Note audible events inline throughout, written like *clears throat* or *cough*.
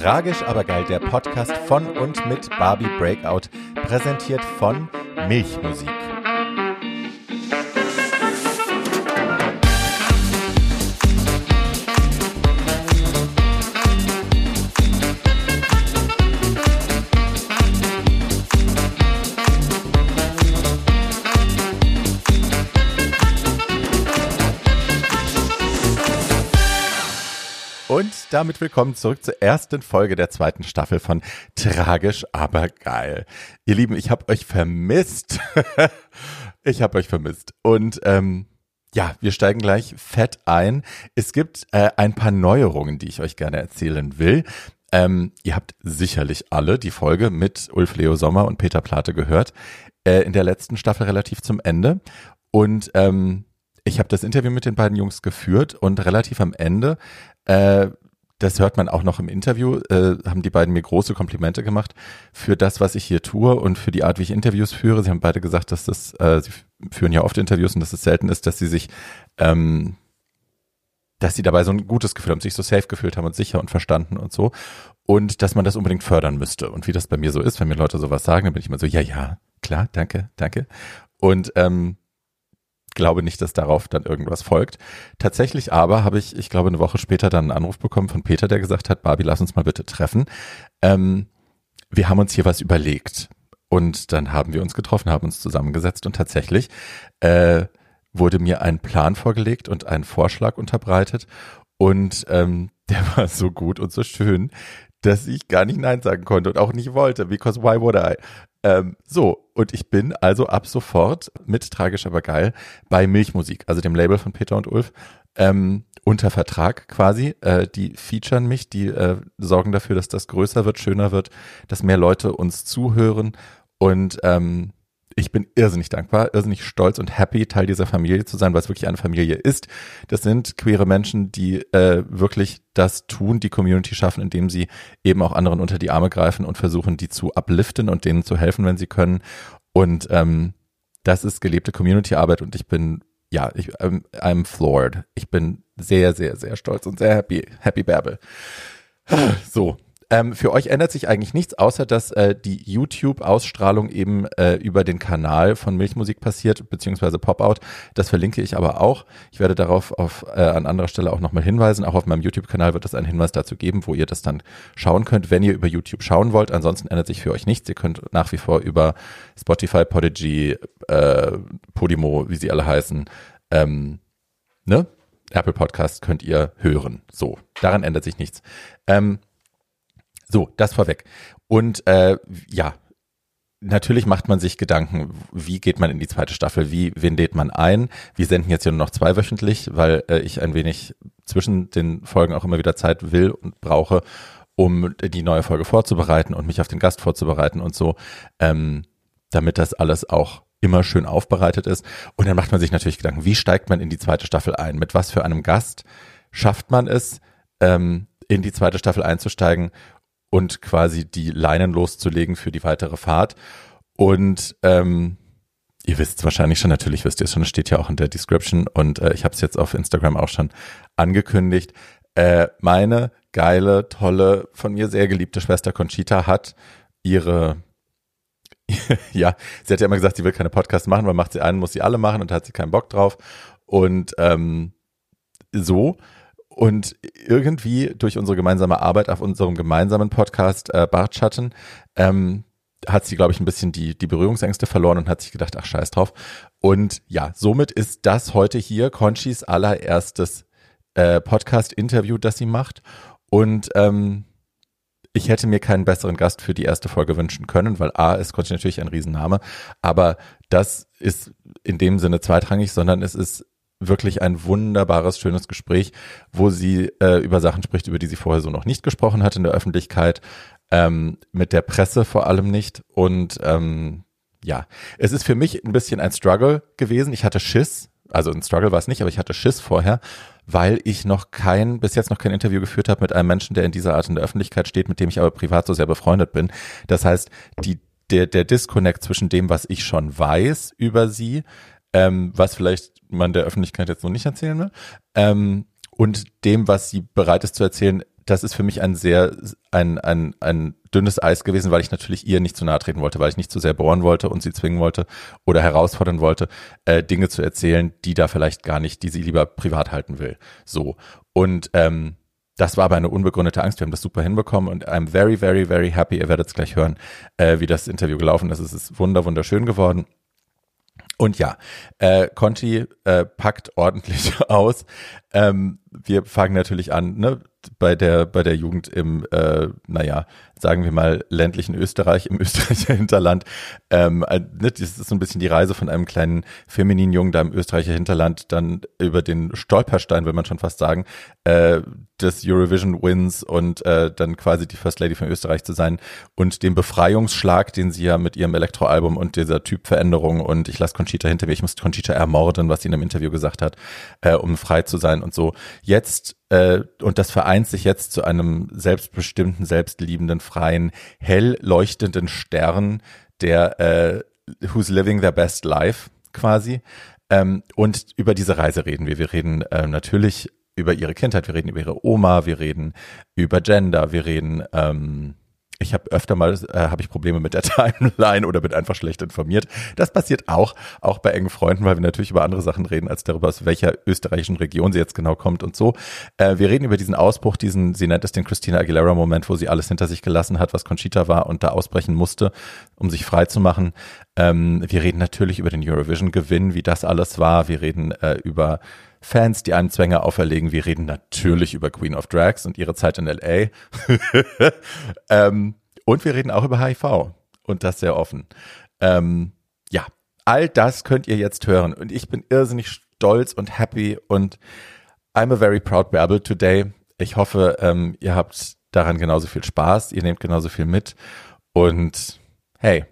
Tragisch aber geil, der Podcast von und mit Barbie Breakout, präsentiert von Milchmusik. Damit willkommen zurück zur ersten Folge der zweiten Staffel von Tragisch, aber geil. Ihr Lieben, ich habe euch vermisst. *laughs* ich habe euch vermisst. Und ähm, ja, wir steigen gleich fett ein. Es gibt äh, ein paar Neuerungen, die ich euch gerne erzählen will. Ähm, ihr habt sicherlich alle die Folge mit Ulf Leo Sommer und Peter Plate gehört. Äh, in der letzten Staffel relativ zum Ende. Und ähm, ich habe das Interview mit den beiden Jungs geführt und relativ am Ende äh, das hört man auch noch im Interview, äh, haben die beiden mir große Komplimente gemacht für das, was ich hier tue und für die Art, wie ich Interviews führe. Sie haben beide gesagt, dass das, äh, sie führen ja oft Interviews und dass es selten ist, dass sie sich, ähm, dass sie dabei so ein gutes Gefühl haben, sich so safe gefühlt haben und sicher und verstanden und so. Und dass man das unbedingt fördern müsste. Und wie das bei mir so ist, wenn mir Leute sowas sagen, dann bin ich immer so, ja, ja, klar, danke, danke. Und ähm, glaube nicht, dass darauf dann irgendwas folgt. Tatsächlich aber habe ich, ich glaube, eine Woche später dann einen Anruf bekommen von Peter, der gesagt hat, Barbie, lass uns mal bitte treffen. Ähm, wir haben uns hier was überlegt. Und dann haben wir uns getroffen, haben uns zusammengesetzt und tatsächlich äh, wurde mir ein Plan vorgelegt und ein Vorschlag unterbreitet. Und ähm, *laughs* der war so gut und so schön, dass ich gar nicht Nein sagen konnte und auch nicht wollte, because why would I? Ähm, so, und ich bin also ab sofort mit Tragisch aber geil bei Milchmusik, also dem Label von Peter und Ulf, ähm, unter Vertrag quasi. Äh, die featuren mich, die äh, sorgen dafür, dass das größer wird, schöner wird, dass mehr Leute uns zuhören und ähm, ich bin irrsinnig dankbar, irrsinnig stolz und happy, Teil dieser Familie zu sein, weil es wirklich eine Familie ist. Das sind queere Menschen, die äh, wirklich das tun, die Community schaffen, indem sie eben auch anderen unter die Arme greifen und versuchen, die zu upliften und denen zu helfen, wenn sie können. Und ähm, das ist gelebte Community-Arbeit und ich bin, ja, ich, I'm, I'm floored. Ich bin sehr, sehr, sehr stolz und sehr happy, happy Bärbel. So, ähm, für euch ändert sich eigentlich nichts, außer dass äh, die YouTube-Ausstrahlung eben äh, über den Kanal von Milchmusik passiert, beziehungsweise Pop-Out. Das verlinke ich aber auch. Ich werde darauf auf, äh, an anderer Stelle auch nochmal hinweisen. Auch auf meinem YouTube-Kanal wird es einen Hinweis dazu geben, wo ihr das dann schauen könnt, wenn ihr über YouTube schauen wollt. Ansonsten ändert sich für euch nichts. Ihr könnt nach wie vor über Spotify, Podigy, äh, Podimo, wie sie alle heißen, ähm, ne? Apple Podcast könnt ihr hören. So, daran ändert sich nichts. Ähm, so, das vorweg. Und äh, ja, natürlich macht man sich Gedanken, wie geht man in die zweite Staffel, wie wen lädt man ein. Wir senden jetzt ja nur noch zweiwöchentlich, weil äh, ich ein wenig zwischen den Folgen auch immer wieder Zeit will und brauche, um die neue Folge vorzubereiten und mich auf den Gast vorzubereiten und so, ähm, damit das alles auch immer schön aufbereitet ist. Und dann macht man sich natürlich Gedanken, wie steigt man in die zweite Staffel ein? Mit was für einem Gast schafft man es, ähm, in die zweite Staffel einzusteigen und quasi die Leinen loszulegen für die weitere Fahrt. Und ähm, ihr wisst es wahrscheinlich schon, natürlich wisst ihr es schon, es steht ja auch in der Description und äh, ich habe es jetzt auf Instagram auch schon angekündigt. Äh, meine geile, tolle, von mir sehr geliebte Schwester Conchita hat ihre *laughs* ja, sie hat ja immer gesagt, sie will keine Podcasts machen, weil macht sie einen, muss sie alle machen und hat sie keinen Bock drauf. Und ähm, so und irgendwie durch unsere gemeinsame Arbeit auf unserem gemeinsamen Podcast äh, Bartschatten ähm, hat sie, glaube ich, ein bisschen die, die Berührungsängste verloren und hat sich gedacht, ach scheiß drauf. Und ja, somit ist das heute hier Conchis allererstes äh, Podcast-Interview, das sie macht. Und ähm, ich hätte mir keinen besseren Gast für die erste Folge wünschen können, weil A ist Conchi natürlich ein Riesenname, aber das ist in dem Sinne zweitrangig, sondern es ist wirklich ein wunderbares, schönes Gespräch, wo sie äh, über Sachen spricht, über die sie vorher so noch nicht gesprochen hat in der Öffentlichkeit, ähm, mit der Presse vor allem nicht. Und ähm, ja, es ist für mich ein bisschen ein Struggle gewesen. Ich hatte Schiss, also ein Struggle war es nicht, aber ich hatte Schiss vorher, weil ich noch kein, bis jetzt noch kein Interview geführt habe mit einem Menschen, der in dieser Art in der Öffentlichkeit steht, mit dem ich aber privat so sehr befreundet bin. Das heißt, die, der, der Disconnect zwischen dem, was ich schon weiß über sie, ähm, was vielleicht man der Öffentlichkeit jetzt noch nicht erzählen will, ähm, und dem, was sie bereit ist zu erzählen, das ist für mich ein sehr, ein, ein, ein dünnes Eis gewesen, weil ich natürlich ihr nicht zu nahe treten wollte, weil ich nicht zu sehr bohren wollte und sie zwingen wollte oder herausfordern wollte, äh, Dinge zu erzählen, die da vielleicht gar nicht, die sie lieber privat halten will. So. Und ähm, das war aber eine unbegründete Angst. Wir haben das super hinbekommen und I'm very, very, very happy. Ihr werdet es gleich hören, äh, wie das Interview gelaufen ist. Es ist wunder, wunderschön geworden. Und ja, äh, Conti äh, packt ordentlich *laughs* aus. Ähm, wir fangen natürlich an, ne, bei der bei der Jugend im, äh, naja, sagen wir mal ländlichen Österreich, im *laughs* Österreicher Hinterland. Ähm, äh, ne, das ist so ein bisschen die Reise von einem kleinen femininen Jungen da im Österreicher Hinterland dann über den Stolperstein, will man schon fast sagen, äh, des Eurovision Wins und äh, dann quasi die First Lady von Österreich zu sein und den Befreiungsschlag, den sie ja mit ihrem Elektroalbum und dieser Typveränderung und ich lasse Conchita hinter mir, ich muss Conchita ermorden, was sie in einem Interview gesagt hat, äh, um frei zu sein und so. Jetzt äh, und das vereint sich jetzt zu einem selbstbestimmten, selbstliebenden, freien, hell leuchtenden Stern, der äh, who's living their best life quasi. Ähm, und über diese Reise reden wir. Wir reden äh, natürlich über ihre Kindheit, wir reden über ihre Oma, wir reden über Gender, wir reden, ähm, ich habe öfter mal äh, habe ich Probleme mit der *laughs* Timeline oder bin einfach schlecht informiert. Das passiert auch, auch bei engen Freunden, weil wir natürlich über andere Sachen reden als darüber, aus welcher österreichischen Region sie jetzt genau kommt und so. Äh, wir reden über diesen Ausbruch, diesen, sie nennt es den Christina Aguilera-Moment, wo sie alles hinter sich gelassen hat, was Conchita war und da ausbrechen musste, um sich frei zu machen. Ähm, wir reden natürlich über den Eurovision-Gewinn, wie das alles war. Wir reden äh, über Fans, die einem Zwänge auferlegen. Wir reden natürlich über Queen of Drags und ihre Zeit in LA. *laughs* ähm, und wir reden auch über HIV und das sehr offen. Ähm, ja, all das könnt ihr jetzt hören und ich bin irrsinnig stolz und happy und I'm a very proud Babble today. Ich hoffe, ähm, ihr habt daran genauso viel Spaß, ihr nehmt genauso viel mit und hey,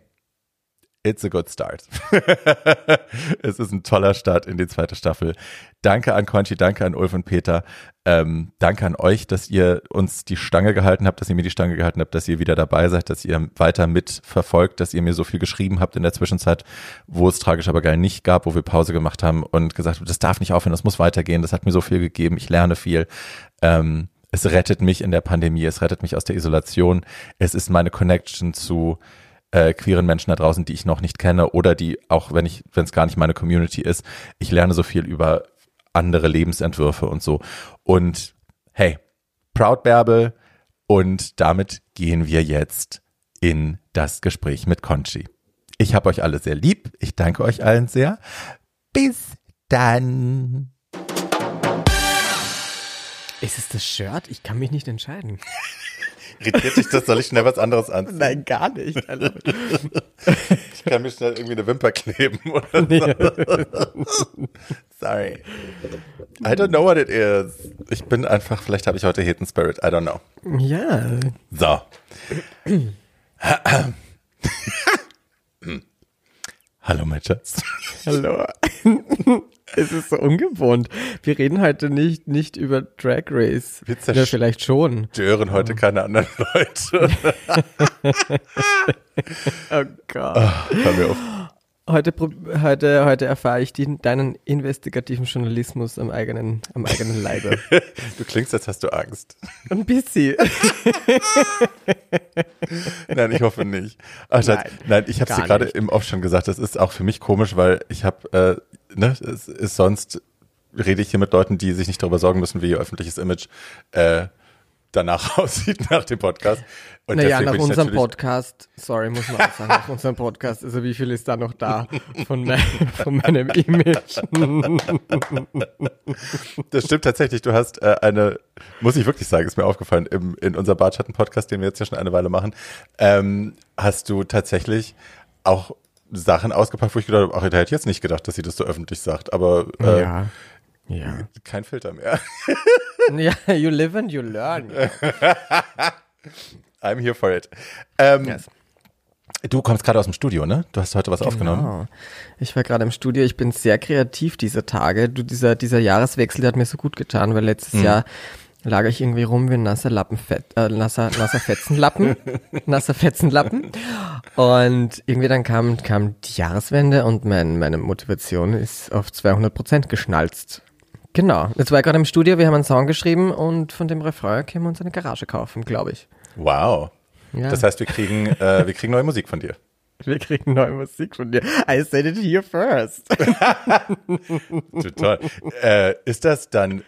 It's a good start. *laughs* es ist ein toller Start in die zweite Staffel. Danke an Conchi, danke an Ulf und Peter. Ähm, danke an euch, dass ihr uns die Stange gehalten habt, dass ihr mir die Stange gehalten habt, dass ihr wieder dabei seid, dass ihr weiter mitverfolgt, dass ihr mir so viel geschrieben habt in der Zwischenzeit, wo es tragisch aber geil nicht gab, wo wir Pause gemacht haben und gesagt habt, das darf nicht aufhören, das muss weitergehen, das hat mir so viel gegeben, ich lerne viel. Ähm, es rettet mich in der Pandemie, es rettet mich aus der Isolation, es ist meine Connection zu äh, queeren Menschen da draußen, die ich noch nicht kenne oder die, auch wenn ich, wenn es gar nicht meine Community ist, ich lerne so viel über andere Lebensentwürfe und so. Und hey, Proud Bärbel und damit gehen wir jetzt in das Gespräch mit Conchi. Ich habe euch alle sehr lieb. Ich danke euch allen sehr. Bis dann. Ist es das Shirt? Ich kann mich nicht entscheiden. *laughs* Irritiert dich das? Soll ich schnell was anderes anziehen? Nein, gar nicht. *laughs* Ich kann mir schnell irgendwie eine Wimper kleben oder nee. so. *laughs* Sorry. I don't know what it is. Ich bin einfach, vielleicht habe ich heute Hidden Spirit. I don't know. Ja. So. *clears throat* Hallo, mein Schatz. Hallo. *laughs* *laughs* Es ist so ungewohnt. Wir reden heute nicht, nicht über Drag Race. Wir ja, vielleicht schon. Stören heute keine anderen *laughs* Leute. *laughs* oh Gott. Ach, hör mir auf. Heute, heute, heute erfahre ich die, deinen investigativen Journalismus am eigenen, am eigenen Leibe. Du klingst, als hast du Angst. Ein bisschen. nein, ich hoffe nicht. Ach, nein, nein, ich habe es dir gerade im Off schon gesagt. Das ist auch für mich komisch, weil ich habe, äh, ne, es ist sonst rede ich hier mit Leuten, die sich nicht darüber sorgen müssen, wie ihr öffentliches Image äh, danach *laughs* aussieht nach dem Podcast. Und naja, nach unserem Podcast, sorry, muss man auch sagen, nach unserem Podcast, also wie viel ist da noch da von, mein, *laughs* von meinem Image? *laughs* Das stimmt tatsächlich. Du hast äh, eine, muss ich wirklich sagen, ist mir aufgefallen, im, in unserem Bartschatten-Podcast, den wir jetzt ja schon eine Weile machen, ähm, hast du tatsächlich auch Sachen ausgepackt, wo ich gedacht habe, ach, ich hätte jetzt nicht gedacht, dass sie das so öffentlich sagt, aber äh, ja. Ja. Kein Filter mehr. *laughs* ja, you live and you learn. *laughs* I'm here for it. Ähm, yes. Du kommst gerade aus dem Studio, ne? Du hast heute was genau. aufgenommen. Ich war gerade im Studio. Ich bin sehr kreativ diese Tage. Du, dieser, dieser Jahreswechsel, der hat mir so gut getan, weil letztes mhm. Jahr lag ich irgendwie rum wie ein nasser Lappenfett, äh, nasser, nasser Fetzenlappen, *laughs* nasser Fetzenlappen. Und irgendwie dann kam, kam die Jahreswende und mein, meine Motivation ist auf 200 Prozent geschnalzt Genau. Jetzt war ich gerade im Studio, wir haben einen Song geschrieben und von dem Refrain können wir uns eine Garage kaufen, glaube ich. Wow. Ja. Das heißt, wir kriegen, äh, wir kriegen neue Musik von dir. *laughs* Wir kriegen neue Musik von dir. I said it here first. *laughs* Total. äh, ist das dann,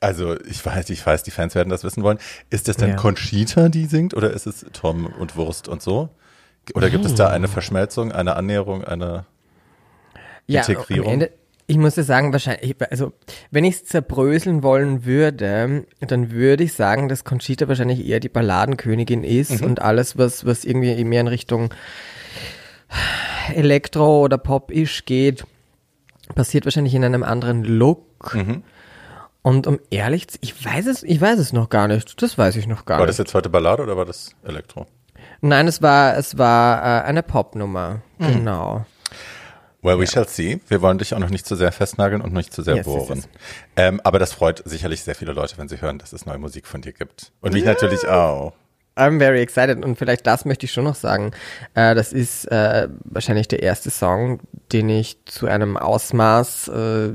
also ich weiß, ich weiß, die Fans werden das wissen wollen. Ist das dann Ja. Conchita, die singt, oder ist es Tom und Wurst und so? Oder gibt es da eine Verschmelzung, eine Annäherung, eine ja, Integrierung? Ende, ich muss ja sagen, wahrscheinlich, also wenn ich es zerbröseln wollen würde, dann würde ich sagen, dass Conchita wahrscheinlich eher die Balladenkönigin ist und alles, was, was irgendwie mehr in Richtung Elektro oder Pop-ish geht, passiert wahrscheinlich in einem anderen Look. Und um ehrlich zu, ich weiß es, ich weiß es noch gar nicht. Das weiß ich noch gar War nicht. das jetzt heute Ballade oder war das Elektro? Nein, es war, es war äh, eine Popnummer. Mhm. Genau. Well, we shall see. Wir wollen dich auch noch nicht zu sehr festnageln und nicht zu sehr Yes, yes, bohren. yes. Ähm, aber das freut sicherlich sehr viele Leute, wenn sie hören, dass es neue Musik von dir gibt. Und mich natürlich auch. I'm very excited und vielleicht das möchte ich schon noch sagen. Äh, das ist äh, wahrscheinlich der erste Song, den ich zu einem Ausmaß äh,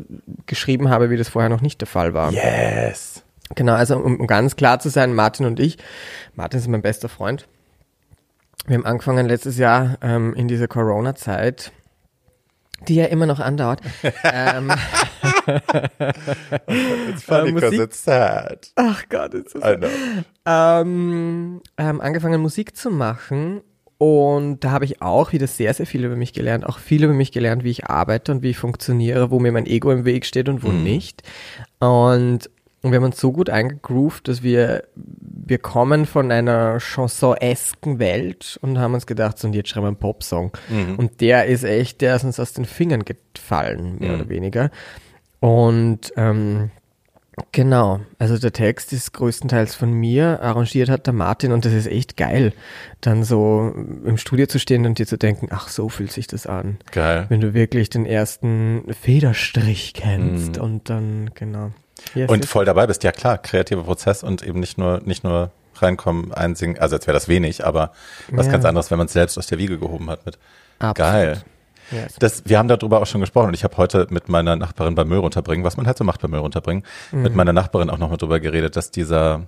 geschrieben habe, wie das vorher noch nicht der Fall war. Yes. Genau, also um, um ganz klar zu sein, Martin und ich, Martin ist mein bester Freund. Wir haben angefangen letztes Jahr ähm, in dieser Corona-Zeit, die ja immer noch andauert. *laughs* ähm, It's funny Äh, because Musik- it's sad. ach Gott, ist das I know. ähm, ähm, angefangen Musik zu machen und da habe ich auch wieder sehr, sehr viel über mich gelernt, auch viel über mich gelernt, wie ich arbeite und wie ich funktioniere, wo mir mein Ego im Weg steht und wo nicht. Und, und wir haben uns so gut eingegroovt, dass wir, wir kommen von einer Chanson-esken Welt und haben uns gedacht, so und jetzt schreiben wir einen Popsong. Und der ist echt, der ist uns aus den Fingern gefallen, mehr oder weniger. Und ähm, Genau, also der Text ist größtenteils von mir, arrangiert hat der Martin und das ist echt geil, dann so im Studio zu stehen und dir zu denken, ach so fühlt sich das an. Geil. Wenn du wirklich den ersten Federstrich kennst und dann, genau. Yes, Und yes. voll dabei bist, ja klar, kreativer Prozess und eben nicht nur, nicht nur reinkommen, einsingen, also jetzt wäre das wenig, aber was Ja. ganz anderes, wenn man es selbst aus der Wiege gehoben hat mit. Absolut. Geil. Yes. Das, wir haben darüber auch schon gesprochen und ich habe heute mit meiner Nachbarin beim Müll runterbringen, was man halt so macht beim Müll runterbringen, mit meiner Nachbarin auch nochmal drüber geredet, dass dieser,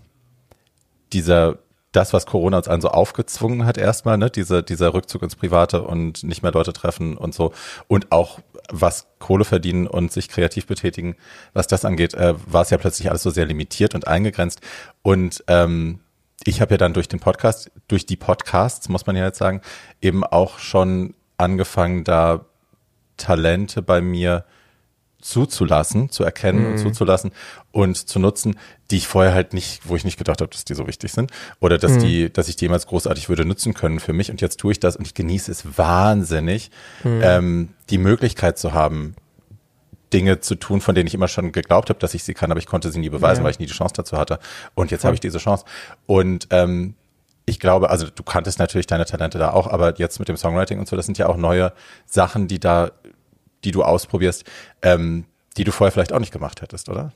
dieser, das, was Corona uns allen so aufgezwungen hat erstmal, ne, dieser, dieser Rückzug ins Private und nicht mehr Leute treffen und so. Und auch was Kohle verdienen und sich kreativ betätigen, was das angeht, äh, war es ja plötzlich alles so sehr limitiert und eingegrenzt. Und ähm, ich habe ja dann durch den Podcast, durch die Podcasts, muss man ja jetzt sagen, eben auch schon angefangen, da Talente bei mir zuzulassen, zu erkennen und zuzulassen und zu nutzen, die ich vorher halt nicht, wo ich nicht gedacht habe, dass die so wichtig sind oder dass die, dass ich die jemals großartig würde nutzen können für mich und jetzt tue ich das und ich genieße es wahnsinnig, ähm, die Möglichkeit zu haben, Dinge zu tun, von denen ich immer schon geglaubt habe, dass ich sie kann, aber ich konnte sie nie beweisen, Ja. weil ich nie die Chance dazu hatte. Und jetzt habe ich diese Chance. Und ähm, ich glaube, also du kanntest natürlich deine Talente da auch, aber jetzt mit dem Songwriting und so, das sind ja auch neue Sachen, die da, die du ausprobierst, ähm, die du vorher vielleicht auch nicht gemacht hättest, oder?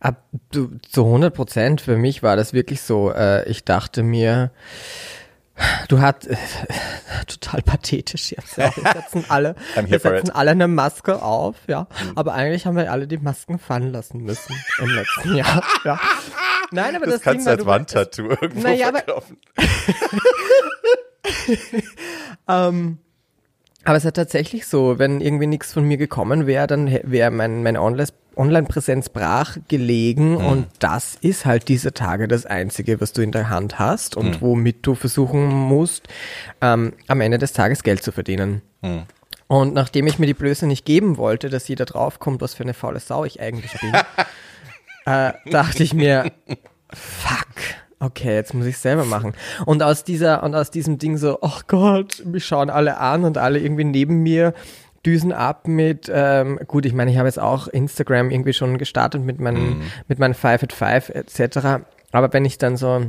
Ab, du, zu 100 Prozent für mich war das wirklich so. Äh, ich dachte mir, du hast äh, *laughs* total pathetisch jetzt. Ja. Wir setzen *laughs* alle, wir setzen alle eine Maske auf, ja. Aber eigentlich haben wir alle die Masken fallen lassen müssen im letzten *laughs* Jahr. Ja. Nein, aber das, Das, kannst Ding du als Wandtattoo irgendwo Naja, aber- verkaufen. Ähm, aber es hat tatsächlich so, wenn irgendwie nichts von mir gekommen wäre, dann wäre mein, mein Online- Online-Präsenz brach gelegen und das ist halt diese Tage das Einzige, was du in der Hand hast und womit du versuchen musst, ähm, am Ende des Tages Geld zu verdienen. Und nachdem ich mir die Blöße nicht geben wollte, dass jeder draufkommt, was für eine faule Sau ich eigentlich bin, *laughs* äh, dachte ich mir, fuck, okay, jetzt muss ich selber machen. Und aus dieser, und aus diesem Ding so, ach Gott, mich schauen alle an und alle irgendwie neben mir düsen ab mit, ähm, gut, ich meine, ich habe jetzt auch Instagram irgendwie schon gestartet mit meinen, mit meinen Five at Five etc. Aber wenn ich dann so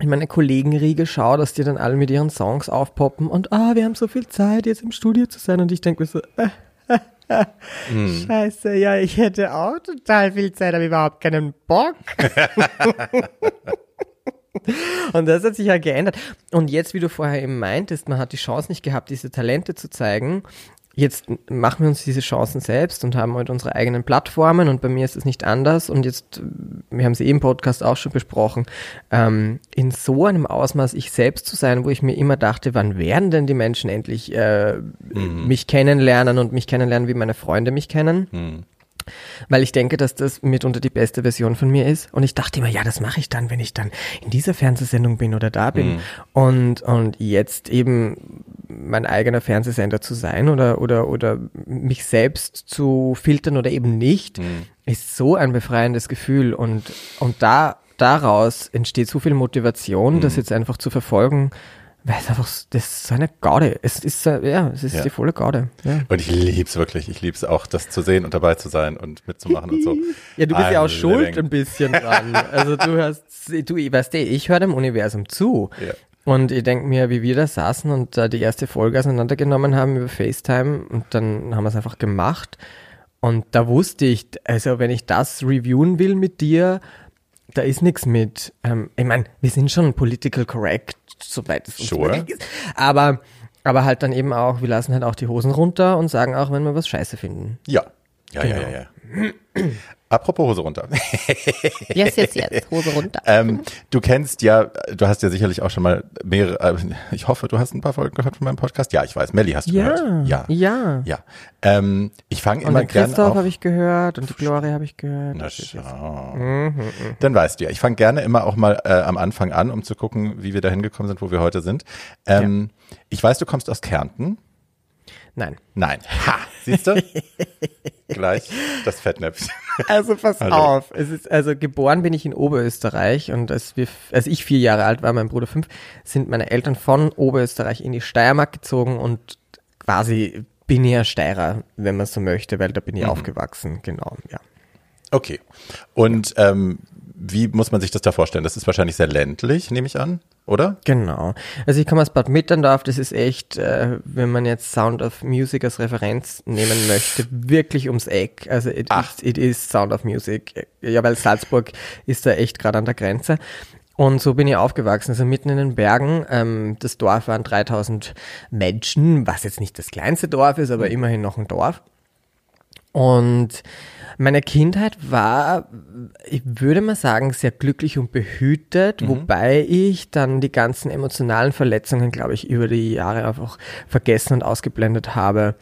in meine Kollegenriege schaue, dass die dann alle mit ihren Songs aufpoppen und ah, wir haben so viel Zeit, jetzt im Studio zu sein und ich denke mir so, äh, *laughs* Scheiße, ja, ich hätte auch total viel Zeit, aber überhaupt keinen Bock. *laughs* *laughs* *laughs* Und das hat sich ja geändert. Und jetzt, wie du vorher eben meintest, man hat die Chance nicht gehabt, diese Talente zu zeigen. jetzt machen wir uns diese Chancen selbst und haben halt unsere eigenen Plattformen und bei mir ist es nicht anders und jetzt, wir haben sie eh im Podcast auch schon besprochen, ähm, in so einem Ausmaß ich selbst zu sein, wo ich mir immer dachte, wann werden denn die Menschen endlich äh, mhm. mich kennenlernen und mich kennenlernen, wie meine Freunde mich kennen. Mhm weil ich denke, dass das mitunter die beste Version von mir ist. Und ich dachte immer, ja, das mache ich dann, wenn ich dann in dieser Fernsehsendung bin oder da bin. Mhm. Und, und jetzt eben mein eigener Fernsehsender zu sein oder, oder, oder mich selbst zu filtern oder eben nicht, mhm. ist so ein befreiendes Gefühl. Und, und da, daraus entsteht so viel Motivation, mhm. das jetzt einfach zu verfolgen, weil es einfach, das ist so eine Gaude. Es ist, ja, es ist ja. die volle Gaude. Ja. Und ich lieb's wirklich. Ich lieb's auch, das zu sehen und dabei zu sein und mitzumachen und so. *laughs* Ja, du bist I'm ja auch schuld ein bisschen dran. Also du hast, du, weißt du, ich höre dem Universum zu. Ja. Und ich denke mir, wie wir da saßen und äh, die erste Folge auseinandergenommen haben über FaceTime und dann haben wir es einfach gemacht. Und da wusste ich, also wenn ich das reviewen will mit dir, da ist nichts mit, ähm, ich meine, wir sind schon political correct, soweit es uns sure. möglich ist. Aber, aber halt dann eben auch, wir lassen halt auch die Hosen runter und sagen auch, wenn wir was scheiße finden. Ja. Ja, genau. ja, ja, ja. Apropos Hose runter. yes, yes, yes, *laughs* Hose runter. ähm, du kennst ja, du hast ja sicherlich auch schon mal mehrere, äh, ich hoffe, du hast ein paar Folgen gehört von meinem Podcast. Ja, ich weiß. Melly hast du ja, gehört. Ja, ja. Ja. Ähm, ich fange immer gerne Christoph habe ich gehört und die Gloria habe ich gehört. Na schau. Mhm, Dann weißt du ja, ich fange gerne immer auch mal äh, am Anfang an, um zu gucken, wie wir da hingekommen sind, wo wir heute sind. Ähm, ja. Ich weiß, du kommst aus Kärnten. Nein. Nein. Ha, siehst du? *laughs* Gleich das Fettnäpfchen. Also pass Hallo. auf. Es ist, also geboren bin ich in Oberösterreich und als, wir, als ich vier Jahre alt war, mein Bruder fünf, sind meine Eltern von Oberösterreich in die Steiermark gezogen und quasi bin ich ja Steirer, wenn man so möchte, weil da bin ich mhm. aufgewachsen, genau, ja. Okay. Und ähm, wie muss man sich das da vorstellen? Das ist wahrscheinlich sehr ländlich, nehme ich an, oder? Genau. Also ich komme aus Bad Mitterndorf, das ist echt, äh, wenn man jetzt Sound of Music als Referenz nehmen möchte, wirklich ums Eck. Also it, Ach. it, it is Sound of Music. Ja, weil Salzburg ist da echt gerade an der Grenze. Und so bin ich aufgewachsen, also mitten in den Bergen. Ähm, das Dorf waren 3000 Menschen, was jetzt nicht das kleinste Dorf ist, aber immerhin noch ein Dorf. Und meine Kindheit war, ich würde mal sagen, sehr glücklich und behütet, mhm. wobei ich dann die ganzen emotionalen Verletzungen, glaube ich, über die Jahre einfach vergessen und ausgeblendet habe.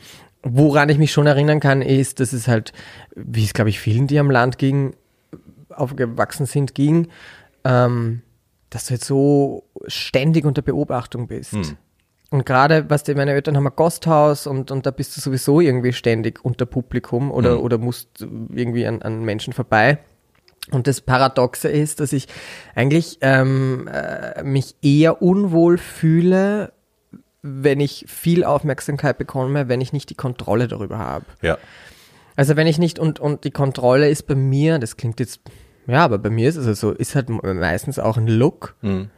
Woran ich mich schon erinnern kann, ist, dass es halt, wie es, glaube ich, vielen, die am Land ging, aufgewachsen sind, ging, ähm, dass du jetzt so ständig unter Beobachtung bist. Mhm. Und gerade, was die, meine Eltern haben ein Gasthaus und, und da bist du sowieso irgendwie ständig unter Publikum oder, mhm. oder musst irgendwie an, an Menschen vorbei. Und das Paradoxe ist, dass ich eigentlich ähm, äh, mich eher unwohl fühle, wenn ich viel Aufmerksamkeit bekomme, wenn ich nicht die Kontrolle darüber habe. Ja. Also wenn ich nicht, und, und die Kontrolle ist bei mir, das klingt jetzt, ja, aber bei mir ist es also so, ist halt meistens auch ein Look. Mhm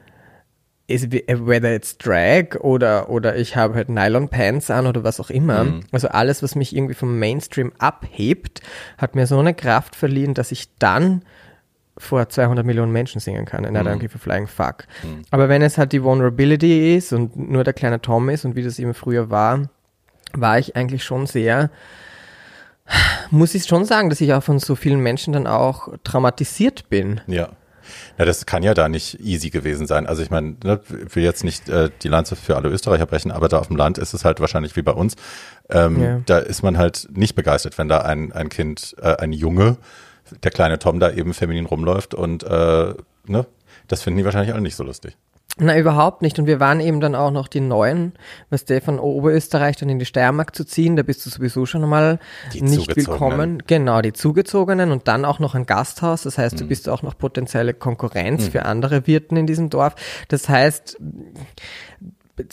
ist, whether it's Drag oder, oder ich habe halt Nylon Pants an oder was auch immer. Mhm. Also alles, was mich irgendwie vom Mainstream abhebt, hat mir so eine Kraft verliehen, dass ich dann vor 200 Millionen Menschen singen kann. And I don't give a flying fuck. Mhm. Aber wenn es halt die Vulnerability ist und nur der kleine Tom ist und wie das eben früher war, war ich eigentlich schon sehr, muss ich schon sagen, dass ich auch von so vielen Menschen dann auch traumatisiert bin. Ja. Ja, das kann ja da nicht easy gewesen sein. Also ich meine, ne, will jetzt nicht äh, die Lanze für alle Österreicher brechen, aber da auf dem Land ist es halt wahrscheinlich wie bei uns. Ähm, ja. Da ist man halt nicht begeistert, wenn da ein, ein Kind, äh, ein Junge, der kleine Tom da eben feminin rumläuft und äh, ne, das finden die wahrscheinlich alle nicht so lustig. Na, überhaupt nicht. Und wir waren eben dann auch noch die Neuen, was der von Oberösterreich dann in die Steiermark zu ziehen, da bist du sowieso schon mal die nicht willkommen. Genau, die Zugezogenen und dann auch noch ein Gasthaus. Das heißt, mhm. du bist auch noch potenzielle Konkurrenz mhm. für andere Wirten in diesem Dorf. Das heißt,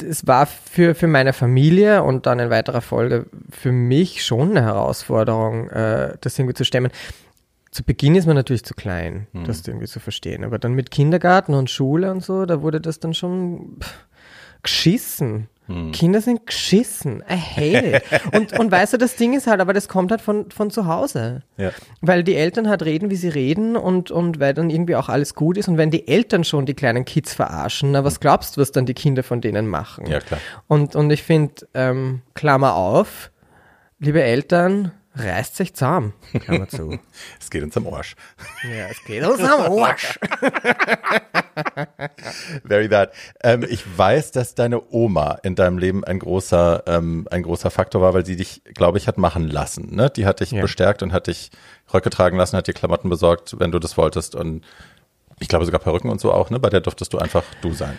es war für, für meine Familie und dann in weiterer Folge für mich schon eine Herausforderung, äh, das irgendwie zu stemmen zu Beginn ist man natürlich zu klein, mhm. das irgendwie zu verstehen. Aber dann mit Kindergarten und Schule und so, da wurde das dann schon pff, geschissen. Mhm. Kinder sind geschissen. I hate it. *laughs* und, und weißt du, das Ding ist halt, aber das kommt halt von, von zu Hause. Ja. Weil die Eltern halt reden, wie sie reden und, und weil dann irgendwie auch alles gut ist. Und wenn die Eltern schon die kleinen Kids verarschen, na, was glaubst du, was dann die Kinder von denen machen? Ja, klar. Und, und ich finde, ähm, Klammer auf, liebe Eltern, reißt euch zusammen. Klammer zu. *laughs* Es geht uns am Arsch. ja, es geht uns am Arsch. *laughs* Very that. Ähm, ich weiß, dass deine Oma in deinem Leben ein großer, ähm, ein großer Faktor war, weil sie dich, glaube ich, hat machen lassen. Ne? Die hat dich Ja. bestärkt und hat dich Röcke tragen lassen, hat dir Klamotten besorgt, wenn du das wolltest. Und ich glaube sogar Perücken und so auch, ne? Bei der durftest du einfach du sein.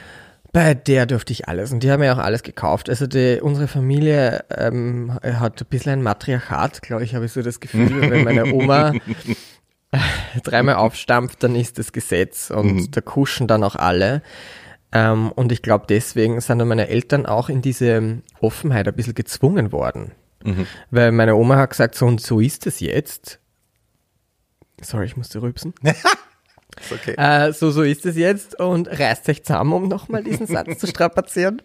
Bei der durfte ich alles und die haben ja auch alles gekauft. Also die, unsere Familie ähm, hat ein bisschen ein Matriarchat, glaube ich, habe ich so das Gefühl. wenn meine Oma *laughs* dreimal aufstampft, dann ist das Gesetz und da kuschen dann auch alle. Ähm, und ich glaube, deswegen sind dann meine Eltern auch in diese Offenheit ein bisschen gezwungen worden. Weil meine Oma hat gesagt, so und so ist es jetzt. Sorry, ich musste rübsen. *laughs* Okay. Äh, so, so ist es jetzt und reißt euch zusammen, um nochmal diesen *laughs* Satz zu strapazieren.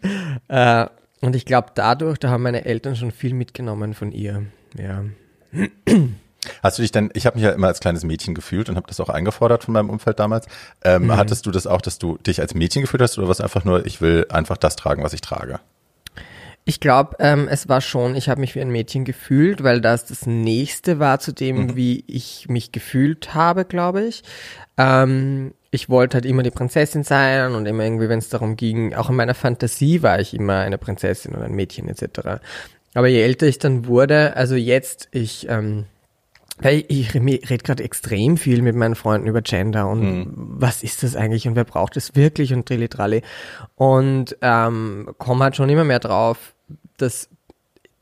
Äh, und ich glaube, dadurch, da haben meine Eltern schon viel mitgenommen von ihr. Ja. Hast du dich denn, ich habe mich ja immer als kleines Mädchen gefühlt und habe das auch eingefordert von meinem Umfeld damals. Ähm, Hattest du das auch, dass du dich als Mädchen gefühlt hast oder was einfach nur, ich will einfach das tragen, was ich trage? Ich glaube, ähm, es war schon, ich habe mich wie ein Mädchen gefühlt, weil das das Nächste war zu dem, wie ich mich gefühlt habe, glaube ich. Ähm, ich wollte halt immer die Prinzessin sein und immer irgendwie, wenn es darum ging, auch in meiner Fantasie war ich immer eine Prinzessin oder ein Mädchen etc. Aber je älter ich dann wurde, also jetzt, ich, ähm, weil ich rede gerade extrem viel mit meinen Freunden über Gender und was ist das eigentlich und wer braucht es wirklich und Trillitralli. Und ähm, komme halt schon immer mehr drauf, dass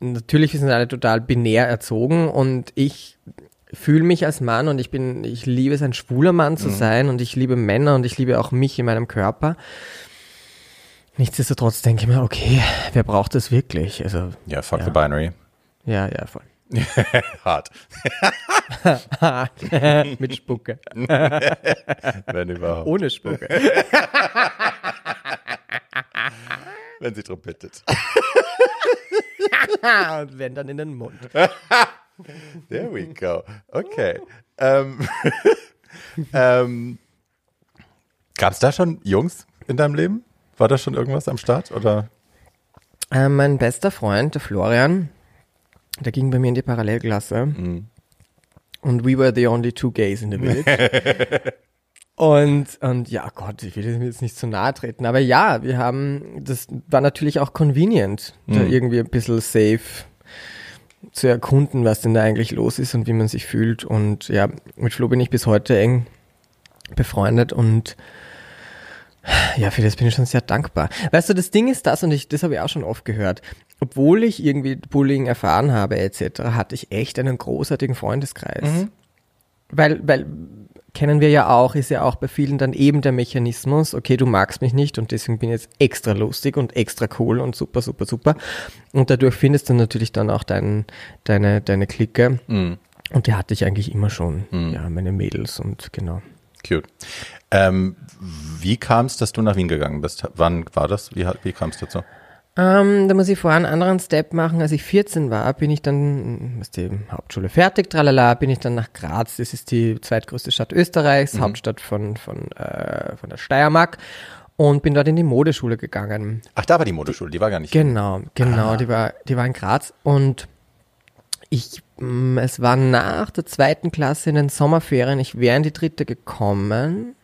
natürlich wir sind alle total binär erzogen und ich fühle mich als Mann und ich bin, ich liebe es, ein schwuler Mann zu sein und ich liebe Männer und ich liebe auch mich in meinem Körper. Nichtsdestotrotz denke ich mir, okay, wer braucht das wirklich? Also, Ja, fuck Ja. the binary. ja, ja, voll. *laughs* Hart. *laughs* Mit Spucke. *laughs* Wenn überhaupt. Ohne Spucke. Wenn sie drum bittet. Und wenn dann in den Mund. There we go. Okay. Ähm, ähm, Gab es da schon Jungs in deinem Leben? War da schon irgendwas am Start? Oder? Äh, mein bester Freund, der Florian, der ging bei mir in die Parallelklasse. Und we were the only two gays in the village. *laughs* und, und ja, Gott, ich will dem jetzt nicht zu nahe treten. Aber ja, wir haben, das war natürlich auch convenient, da irgendwie ein bisschen safe zu erkunden, was denn da eigentlich los ist und wie man sich fühlt. Und ja, mit Flo bin ich bis heute eng befreundet und ja, für das bin ich schon sehr dankbar. Weißt du, das Ding ist das, und ich, das habe ich auch schon oft gehört, obwohl ich irgendwie Bullying erfahren habe etc., hatte ich echt einen großartigen Freundeskreis. Weil, weil, kennen wir ja auch, ist ja auch bei vielen dann eben der Mechanismus, okay, du magst mich nicht und deswegen bin ich jetzt extra lustig und extra cool und super, super, super. Und dadurch findest du natürlich dann auch dein, deine, deine Clique. Und die hatte ich eigentlich immer schon, ja, meine Mädels und genau. Cute. Ähm, wie kam es, dass du nach Wien gegangen bist? Wann war das? Wie, wie kam es dazu? Ähm, da muss ich vorher einen anderen Step machen. Als ich 14 war, bin ich dann, was die Hauptschule fertig, tralala, bin ich dann nach Graz. Das ist die zweitgrößte Stadt Österreichs, Hauptstadt von, von, äh, von der Steiermark. Und bin dort in die Modeschule gegangen. Ach, da war die Modeschule, die war gar nicht. Genau, genau, die war, die war in Graz. Und ich, mm, es war nach der zweiten Klasse in den Sommerferien, ich wäre in die dritte gekommen,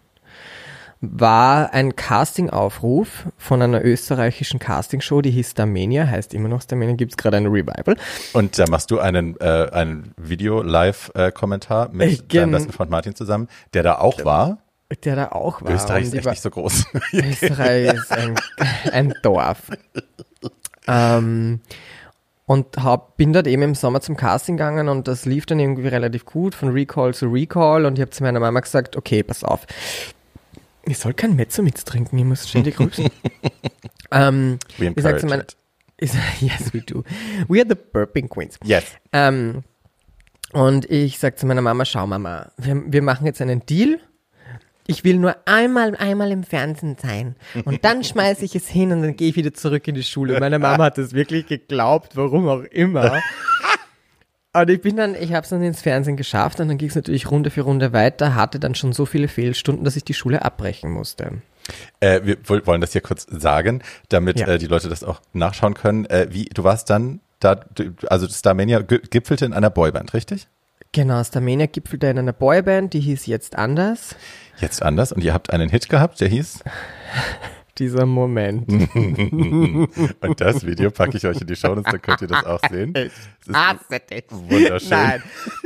war ein Castingaufruf von einer österreichischen Castingshow, die hieß Starmania, heißt immer noch Starmania, gibt es gerade ein Revival. Und da machst du einen, äh, einen Video-Live-Kommentar mit Ich deinem besten Freund Martin zusammen, der da auch war. Der da auch war. Österreich ist echt war- nicht so groß. *laughs* Österreich ist ein, ein Dorf. Ähm, und hab, bin dort eben im Sommer zum Casting gegangen und das lief dann irgendwie relativ gut, von Recall zu Recall und ich habe zu meiner Mama gesagt, okay, pass auf, ich soll kein Mezzo mittrinken, ich muss ständig rübsen. *laughs* ähm, We ich sag zu meiner, ich sag, *laughs* yes, we do. We are the burping queens. Yes. Ähm, und ich sag zu meiner Mama, schau Mama, wir, wir machen jetzt einen Deal. Ich will nur einmal, einmal im Fernsehen sein. Und dann schmeiße ich es hin und dann gehe ich wieder zurück in die Schule. Meine Mama hat das wirklich geglaubt, warum auch immer. *laughs* Und ich bin dann, ich habe es dann ins Fernsehen geschafft und dann ging es natürlich Runde für Runde weiter, hatte dann schon so viele Fehlstunden, dass ich die Schule abbrechen musste. Äh, wir woll- wollen das hier kurz sagen, damit Ja. äh, die Leute das auch nachschauen können. Äh, wie, du warst dann da, also Starmania gipfelte in einer Boyband, richtig? Genau, Starmania gipfelte in einer Boyband, die hieß jetzt anders. Jetzt anders und ihr habt einen Hit gehabt, der hieß? *laughs* Dieser Moment. *laughs* und das Video packe ich euch in die Show Notes, dann könnt ihr das auch sehen. *laughs* hasse dich. Wunderschön. Nein,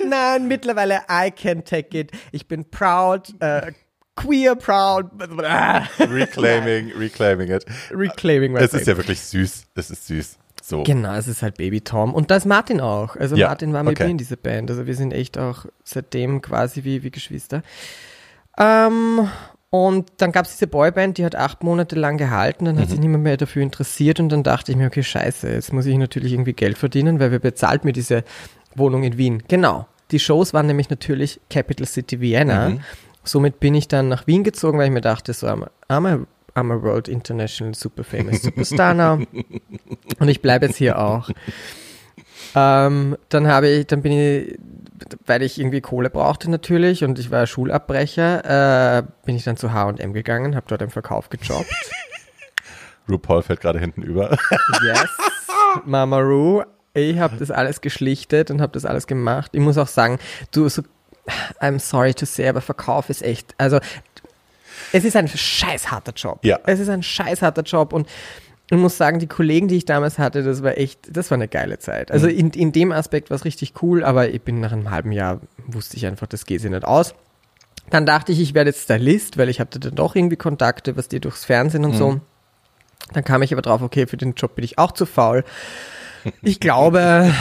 nein, mittlerweile I can take it. Ich bin proud, uh, queer proud. *laughs* reclaiming, reclaiming it. Reclaiming Es ist ja wirklich süß. Es ist süß. So. Genau, es ist halt Baby Tom. Und da ist Martin auch. Also Ja, Martin war mit okay. mir in dieser Band. Also wir sind echt auch seitdem quasi wie, wie Geschwister. Ähm, und dann gab es diese Boyband, die hat acht Monate lang gehalten, dann hat Mhm. sich niemand mehr dafür interessiert und dann dachte ich mir, okay, scheiße, jetzt muss ich natürlich irgendwie Geld verdienen, weil wer bezahlt mir diese Wohnung in Wien? Genau. Die Shows waren nämlich natürlich Capital City Vienna. Mhm. Somit bin ich dann nach Wien gezogen, weil ich mir dachte, so, I'm a, I'm a, I'm a World International Super Famous Superstar now. *laughs* Und ich bleibe jetzt hier auch. Ähm, dann habe ich, dann bin ich, weil ich irgendwie Kohle brauchte natürlich und ich war Schulabbrecher, äh, bin ich dann zu H&M gegangen, habe dort im Verkauf gejobbt. *laughs* RuPaul fällt gerade hinten über. *laughs* Yes, Mama Ru. Ich habe das alles geschlichtet und habe das alles gemacht. Ich muss auch sagen, du, so, I'm sorry to say, aber Verkauf ist echt, also es ist ein scheiß harter Job. Ja. Es ist ein scheiß harter Job und ich muss sagen, die Kollegen, die ich damals hatte, das war echt, das war eine geile Zeit. Also in, in dem Aspekt war es richtig cool, aber ich bin nach einem halben Jahr, wusste ich einfach, das geht sich nicht aus. Dann dachte ich, ich werde jetzt Stylist, weil ich hatte dann doch irgendwie Kontakte, was die durchs Fernsehen und so. Dann kam ich aber drauf, okay, für den Job bin ich auch zu faul. Ich glaube,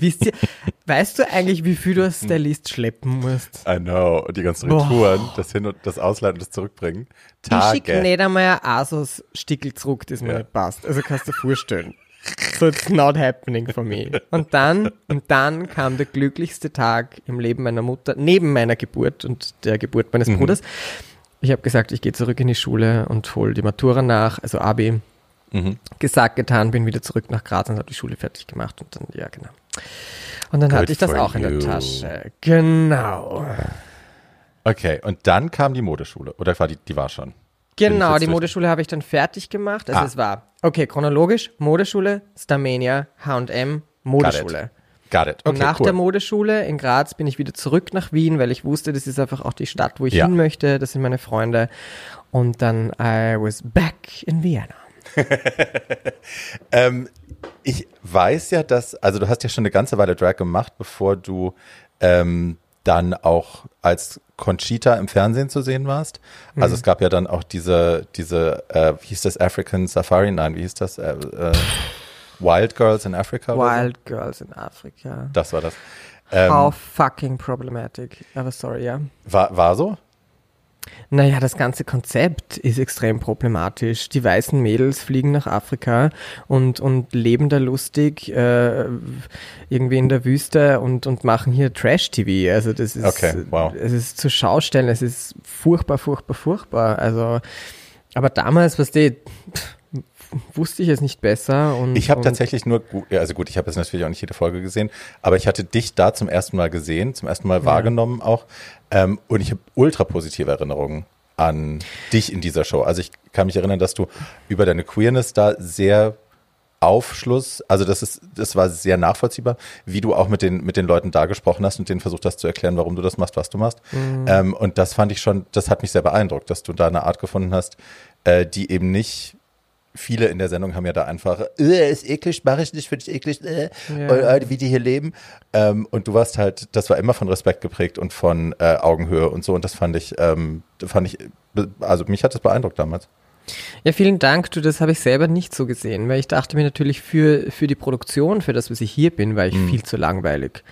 wisst ihr, weißt du eigentlich, wie viel du als Stylist schleppen musst? I know. Und die ganzen Boah. Retouren, das Hin- und das Ausleihen und das Zurückbringen. Ich Tage. schicke nicht einmal ein Asos-Stickel zurück, das mir Ja. nicht passt. Also kannst du dir vorstellen. So it's not happening for me. Und dann, und dann kam der glücklichste Tag im Leben meiner Mutter, neben meiner Geburt und der Geburt meines Mhm. Bruders. Ich habe gesagt, ich gehe zurück in die Schule und hole die Matura nach, also Abi. Mhm. Gesagt, getan, bin wieder zurück nach Graz und habe die Schule fertig gemacht und dann, ja, genau. Und dann Good hatte ich das auch in der you. Tasche. Genau. Okay, und dann kam die Modeschule. Oder war die, die war schon? Genau, die Modeschule habe ich dann fertig gemacht. Also Ah. es war, okay, chronologisch, Modeschule, Starmania, H&M, Modeschule. Got it. Und Okay, nach cool. der Modeschule in Graz bin ich wieder zurück nach Wien, weil ich wusste, das ist einfach auch die Stadt, wo ich Ja. hin möchte. Das sind meine Freunde. Und dann I was back in Vienna. *laughs* Ähm, ich weiß ja, dass, also du hast ja schon eine ganze Weile Drag gemacht, bevor du ähm, dann auch als Conchita im Fernsehen zu sehen warst. Also Mhm. es gab ja dann auch diese, diese, äh, wie hieß das, African Safari? Nein, wie hieß das? Äh, äh, Wild Girls in Africa? oder so? Wild Girls in Afrika. Das war das. Ähm, How fucking problematic. Aber sorry, ja. war, war so? Naja, das ganze Konzept ist extrem problematisch. Die weißen Mädels fliegen nach Afrika und, und leben da lustig äh, irgendwie in der Wüste und, und machen hier Trash-TV. Also das ist, Okay, wow. es ist zu Schaustellen, es ist furchtbar, furchtbar, furchtbar. Also, aber damals, was die, wusste ich es nicht besser. Und, Ich habe tatsächlich nur, ja, also gut, ich habe jetzt natürlich auch nicht jede Folge gesehen, aber ich hatte dich da zum ersten Mal gesehen, zum ersten Mal wahrgenommen auch. Ähm, und ich habe ultra positive Erinnerungen an dich in dieser Show. Also ich kann mich erinnern, dass du über deine Queerness da sehr Aufschluss, also das ist, das war sehr nachvollziehbar, wie du auch mit den, mit den Leuten da gesprochen hast und denen versucht hast zu erklären, warum du das machst, was du machst. Ähm, und das fand ich schon, das hat mich sehr beeindruckt, dass du da eine Art gefunden hast, äh, die eben nicht viele in der Sendung haben ja da einfach, äh, ist eklig, mache ich nicht, finde ich eklig, äh, und, äh, wie die hier leben. Ähm, und du warst halt, das war immer von Respekt geprägt und von äh, Augenhöhe und so. Und das fand ich, ähm, fand ich, also mich hat das beeindruckt damals. Ja, vielen Dank. Du, das habe ich selber nicht so gesehen, weil ich dachte mir natürlich für, für die Produktion, für das, was ich hier bin, war ich Mhm. viel zu langweilig.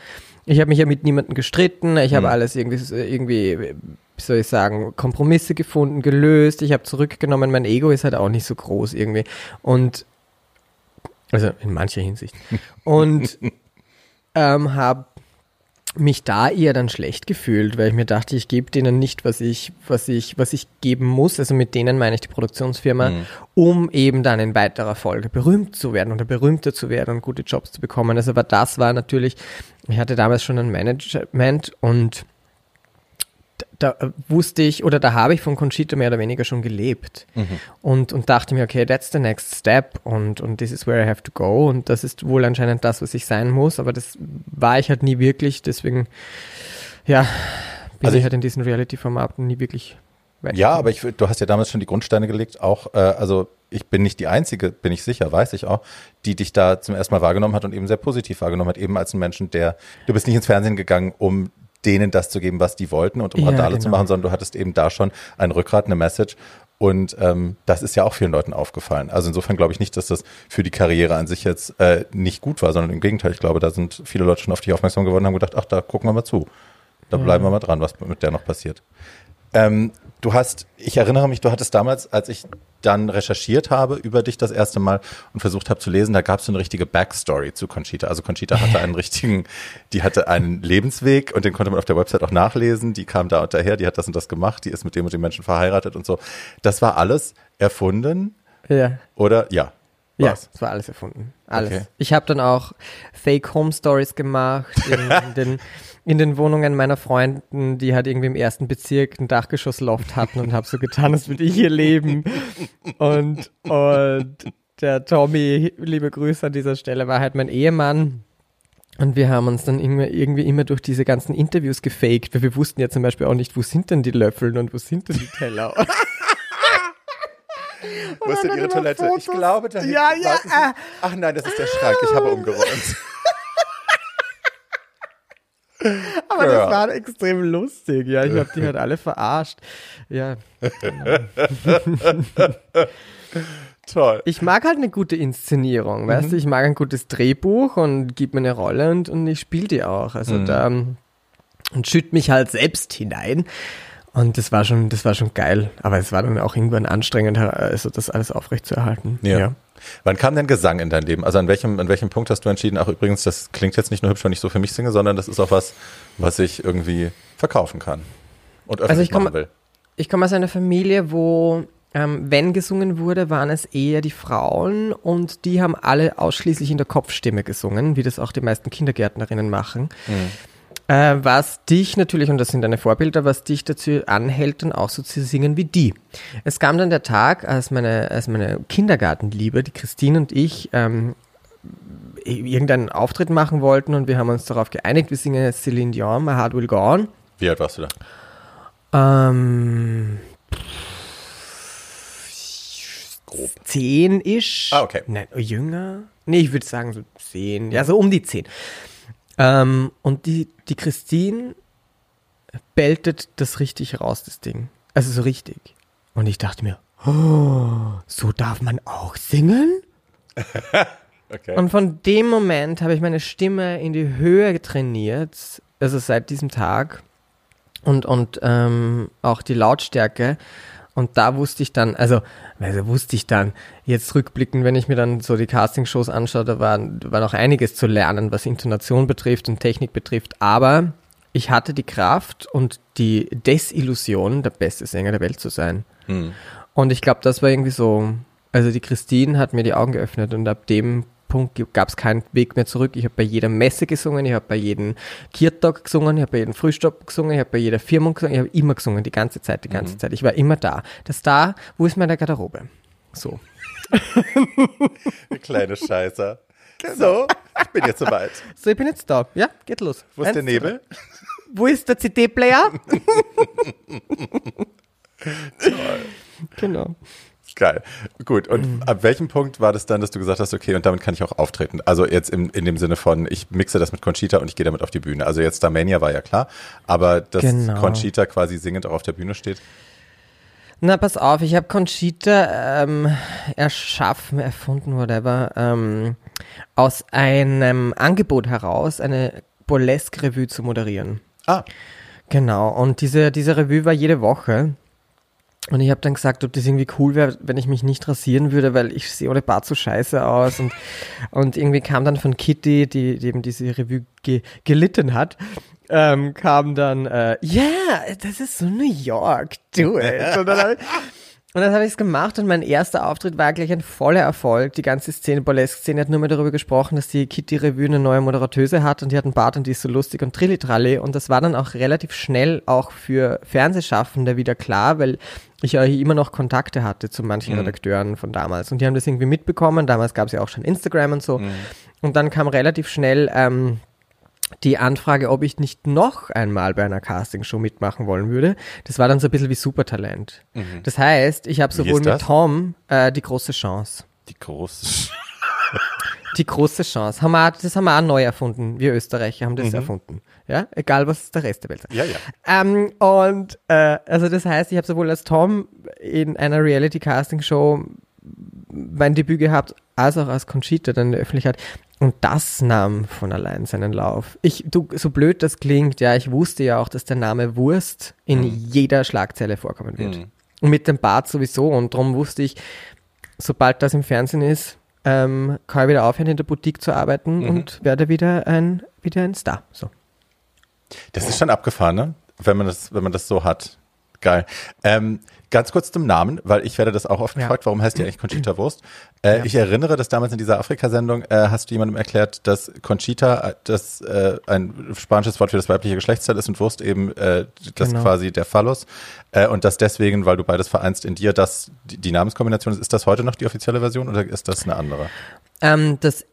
Ich habe mich ja mit niemandem gestritten, ich habe Mhm. alles irgendwie, irgendwie, wie soll ich sagen, Kompromisse gefunden, gelöst, ich habe zurückgenommen, mein Ego ist halt auch nicht so groß irgendwie. Und also in mancher Hinsicht. *laughs* Und ähm, habe mich da eher dann schlecht gefühlt, weil ich mir dachte, ich gebe denen nicht, was ich, was ich, was ich geben muss. Also mit denen meine ich die Produktionsfirma, Mhm. um eben dann in weiterer Folge berühmt zu werden oder berühmter zu werden und gute Jobs zu bekommen. Also aber das war natürlich, ich hatte damals schon ein Management und da wusste ich oder da habe ich von Conchita mehr oder weniger schon gelebt Mhm. und, und dachte mir, okay, that's the next step und, und this is where I have to go und das ist wohl anscheinend das, was ich sein muss, aber das war ich halt nie wirklich, deswegen, ja, bin Also ich ich- halt in diesen Reality-Formaten nie wirklich weit. Ja, aber ich, du hast ja damals schon die Grundsteine gelegt, auch, äh, also ich bin nicht die Einzige, bin ich sicher, weiß ich auch, die dich da zum ersten Mal wahrgenommen hat und eben sehr positiv wahrgenommen hat, eben als ein Menschen, der, du bist nicht ins Fernsehen gegangen, um denen das zu geben, was die wollten und um Ja, Randale zu genau. machen, sondern du hattest eben da schon ein Rückgrat, eine Message und ähm, das ist ja auch vielen Leuten aufgefallen. Also insofern glaube ich nicht, dass das für die Karriere an sich jetzt äh, nicht gut war, sondern im Gegenteil, ich glaube, da sind viele Leute schon auf dich aufmerksam geworden und haben gedacht, ach, da gucken wir mal zu. Da bleiben wir mal dran, was mit der noch passiert. Ähm, du hast, ich erinnere mich, du hattest damals, als ich dann recherchiert habe über dich das erste Mal und versucht habe zu lesen, da gab es so eine richtige Backstory zu Conchita. Also Conchita hatte einen *laughs* richtigen, die hatte einen Lebensweg und den konnte man auf der Website auch nachlesen. Die kam da und daher, die hat das und das gemacht, die ist mit dem und dem Menschen verheiratet und so. Das war alles erfunden Ja. oder ja? Ja, war's? es war alles erfunden. Alles. Okay. Ich habe dann auch Fake Home Stories gemacht in, in, *laughs* den, in den Wohnungen meiner Freunden, die halt irgendwie im ersten Bezirk ein Dachgeschossloft hatten und habe so getan, als würde ich hier leben. Und, und der Tommy, liebe Grüße an dieser Stelle, war halt mein Ehemann. Und wir haben uns dann irgendwie, irgendwie immer durch diese ganzen Interviews gefaked, weil wir wussten ja zum Beispiel auch nicht, wo sind denn die Löffel und wo sind denn die Teller. *laughs* Wo ist denn ihre Toilette? Ich Fotos. glaube, da Ja, ja, ah. Ach nein, das ist der Schrank. Ich habe umgeräumt. Aber Ja. das war extrem lustig, ja. Ich habe die halt alle verarscht. Ja. *laughs* Toll. Ich mag halt eine gute Inszenierung, weißt du? Ich mag ein gutes Drehbuch und gib mir eine Rolle und, und ich spiele die auch. Also da und schütt mich halt selbst hinein. Und das war schon, das war schon geil. Aber es war dann auch irgendwann anstrengend, also das alles aufrechtzuerhalten. Ja. Wann kam denn Gesang in dein Leben? Also an welchem, an welchem Punkt hast du entschieden, ach übrigens, das klingt jetzt nicht nur hübsch, wenn ich so für mich singe, sondern das ist auch was, was ich irgendwie verkaufen kann und öffentlich Also ich komm- machen will. Ich komme aus einer Familie, wo, ähm, wenn gesungen wurde, waren es eher die Frauen und die haben alle ausschließlich in der Kopfstimme gesungen, wie das auch die meisten Kindergärtnerinnen machen. Äh, was dich natürlich, und das sind deine Vorbilder, was dich dazu anhält, dann auch so zu singen wie die. Es kam dann der Tag, als meine, als meine Kindergartenliebe, die Christine und ich, ähm, irgendeinen Auftritt machen wollten und wir haben uns darauf geeinigt, wir singen jetzt Celine Dion, My Heart Will Go On. Wie alt warst du da? Ähm, Grob. zehn ish. Ah, okay. Nein, jünger? Nee, ich würde sagen so zehn. Ja, so um die zehn. Ähm, und die, die Christine beltet das richtig raus, das Ding. Also so richtig. Und ich dachte mir, oh, *gasps* so darf man auch singen? *laughs* Okay. Und von dem Moment habe ich meine Stimme in die Höhe trainiert, also seit diesem Tag und, und ähm, auch die Lautstärke. Und da wusste ich dann, also, also wusste ich dann, jetzt rückblickend, wenn ich mir dann so die Castingshows anschaue, da war, war noch einiges zu lernen, was Intonation betrifft und Technik betrifft. Aber ich hatte die Kraft und die Desillusion, der beste Sänger der Welt zu sein. Hm. Und ich glaube, das war irgendwie so, also die Christine hat mir die Augen geöffnet und ab dem Punkt gab es keinen Weg mehr zurück. Ich habe bei jeder Messe gesungen, ich habe bei jedem Kirtag gesungen, ich habe bei jedem Frühstopp gesungen, ich habe bei jeder Firmung gesungen, ich habe immer gesungen, die ganze Zeit, die ganze Zeit. Ich war immer da. Der Star, wo ist meine Garderobe? So. *laughs* Kleine Scheißer. So, ich bin jetzt soweit. *laughs* So, ich bin jetzt da. Ja, geht los. Wo ist Eins, der Nebel? drei. *laughs* Wo ist der CD-Player? genau. Geil. Gut. Und ab welchem Punkt war das dann, dass du gesagt hast, okay, und damit kann ich auch auftreten? Also jetzt im, in dem Sinne von, ich mixe das mit Conchita und ich gehe damit auf die Bühne. Also jetzt Starmania war ja klar, aber dass Genau. Conchita quasi singend auch auf der Bühne steht. Na, pass auf, ich habe Conchita ähm, erschaffen, erfunden, whatever, ähm, aus einem Angebot heraus, eine Burlesque-Revue zu moderieren. Ah, Genau, und diese, diese Revue war jede Woche. Und ich habe dann gesagt, ob das irgendwie cool wäre, wenn ich mich nicht rasieren würde, weil ich sehe ohne Bart so scheiße aus. Und, *laughs* und irgendwie kam dann von Kitty, die, die eben diese Revue ge gelitten hat, ähm, kam dann, äh, ja, das ist so New York, do it. Und dann habe ich es gemacht und mein erster Auftritt war gleich ein voller Erfolg. Die ganze Szene, Burlesque-Szene hat nur mehr darüber gesprochen, dass die Kitty Revue eine neue Moderatöse hat und die hat einen Bart und die ist so lustig und trillitralli. Und das war dann auch relativ schnell auch für Fernsehschaffende wieder klar, weil ich ja immer noch Kontakte hatte zu manchen Mhm. Redakteuren von damals. Und die haben das irgendwie mitbekommen. Damals gab es ja auch schon Instagram und so. Mhm. Und dann kam relativ schnell ähm, die Anfrage, ob ich nicht noch einmal bei einer Castingshow mitmachen wollen würde. Das war dann so ein bisschen wie Supertalent. Das heißt, ich habe Mhm. Sowohl mit? Tom äh, die große Chance. Die große. Die große Chance. Haben wir, das haben wir auch neu erfunden. Wir Österreicher haben das Mhm. erfunden. Ja, egal was der Rest der Welt sagt. Ja, ja. Ähm, und äh, also das heißt, ich habe sowohl als Tom in einer Reality-Casting-Show mein Debüt gehabt, als auch als Conchita dann in der Öffentlichkeit. Und das nahm von allein seinen Lauf. Ich, du, so blöd das klingt, ja, ich wusste ja auch, dass der Name Wurst in jeder Schlagzeile vorkommen wird. Mhm. Und mit dem Bart sowieso. Und darum wusste ich, sobald das im Fernsehen ist, ähm, kann ich wieder aufhören, in der Boutique zu arbeiten Mhm. und werde wieder ein, wieder ein Star. So. Das ist schon abgefahren, ne? Wenn man das, wenn man das so hat. Geil. Ähm, ganz kurz zum Namen, weil ich werde das auch oft Ja. gefragt, warum heißt die eigentlich Conchita Wurst? Äh, Ich erinnere, dass damals in dieser Afrika-Sendung äh, hast du jemandem erklärt, dass Conchita äh, das äh, ein spanisches Wort für das weibliche Geschlechtsteil ist und Wurst eben äh, das Genau. quasi der Phallus. Äh, und dass deswegen, weil du beides vereinst in dir, das die, die Namenskombination ist. Ist das heute noch die offizielle Version oder ist das eine andere? Ähm, das,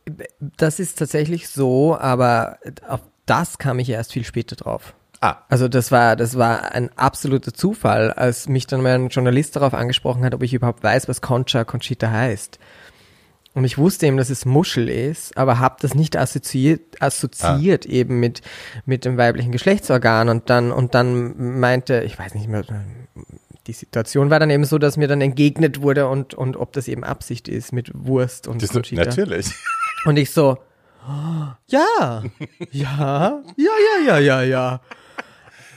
das ist tatsächlich so, aber auf das kam ich erst viel später drauf. Ah, Also das war, das war ein absoluter Zufall, als mich dann mein Journalist darauf angesprochen hat, ob ich überhaupt weiß, was Concha Conchita heißt. Und ich wusste eben, dass es Muschel ist, aber habe das nicht assoziiert, assoziiert eben mit, mit dem weiblichen Geschlechtsorgan. Und dann, und dann meinte, ich weiß nicht mehr, die Situation war dann eben so, dass mir dann entgegnet wurde und, und ob das eben Absicht ist mit Wurst und diese, Conchita. natürlich. Und ich so, *laughs* ja, ja, ja, ja, ja, ja, ja.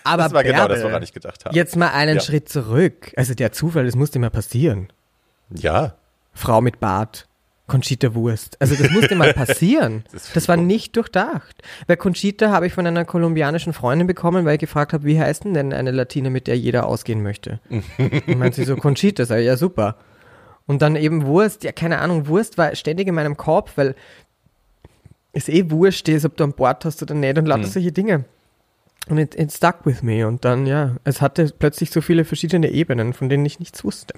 Aber Das war genau das, Bärbel, woran ich gedacht habe. Jetzt mal einen Ja. Schritt zurück. Also der Zufall, das musste mal passieren. Ja, Frau mit Bart, Conchita Wurst. Also das musste mal *laughs* passieren. Das das war nicht durchdacht. Weil Conchita habe ich von einer kolumbianischen Freundin bekommen, weil ich gefragt habe, wie heißt denn denn eine Latine, mit der jeder ausgehen möchte? *laughs* Und meint sie so, Conchita, sag ich, ja super. Und dann eben Wurst, ja keine Ahnung, Wurst war ständig in meinem Kopf, weil es eh wurscht ist, ob du an Bord hast oder nicht und lauter solche Dinge. Und it, it stuck with me. Und dann, ja, es hatte plötzlich so viele verschiedene Ebenen, von denen ich nichts wusste.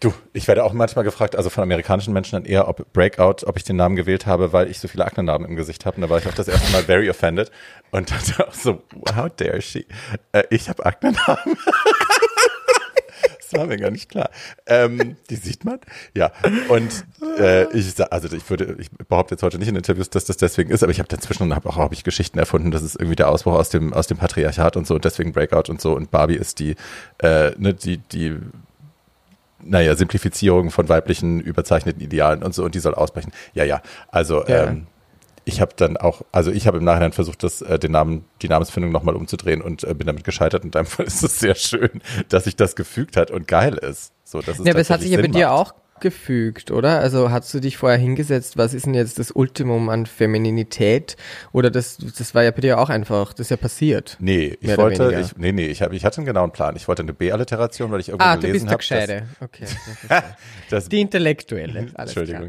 Du, ich werde auch manchmal gefragt, also von amerikanischen Menschen dann eher, ob Breakout, ob ich den Namen gewählt habe, weil ich so viele Aknenarben im Gesicht habe. Und da war ich auch das erste Mal very offended und dachte *laughs* auch so, how dare she? Äh, ich habe Aknenarben. *laughs* das war mir gar nicht klar. Ähm, die sieht man? Ja. Und äh, ich also ich würde, ich behaupte jetzt heute nicht in Interviews, dass das deswegen ist, aber ich habe dazwischen hab auch hab ich Geschichten erfunden, das ist irgendwie der Ausbruch aus dem aus dem Patriarchat und so und deswegen Breakout und so und Barbie ist die äh, ne, die die naja, Simplifizierung von weiblichen überzeichneten Idealen und so, und die soll ausbrechen. Ja, ja. Also Ja. ähm, ich habe dann auch, also ich habe im Nachhinein versucht, das, äh, den Namen, die Namensfindung nochmal umzudrehen und äh, bin damit gescheitert. Und in deinem *laughs* Fall ist es sehr schön, dass sich das gefügt hat und geil ist. So, dass es Ja, aber es hat sich ja bei dir auch gefügt, oder? Also hast du dich vorher hingesetzt, was ist denn jetzt das Ultimum an Femininität? Oder das, das war ja bei dir auch einfach, das ist ja passiert. Nee, ich wollte, ich, nee, nee, ich, hab, ich hatte einen genauen Plan. Ich wollte eine B-Alliteration, weil ich irgendwo Ah, du gelesen bist der habe, Gescheide. Okay. *laughs* dass, dass Die Intellektuelle. Entschuldigung,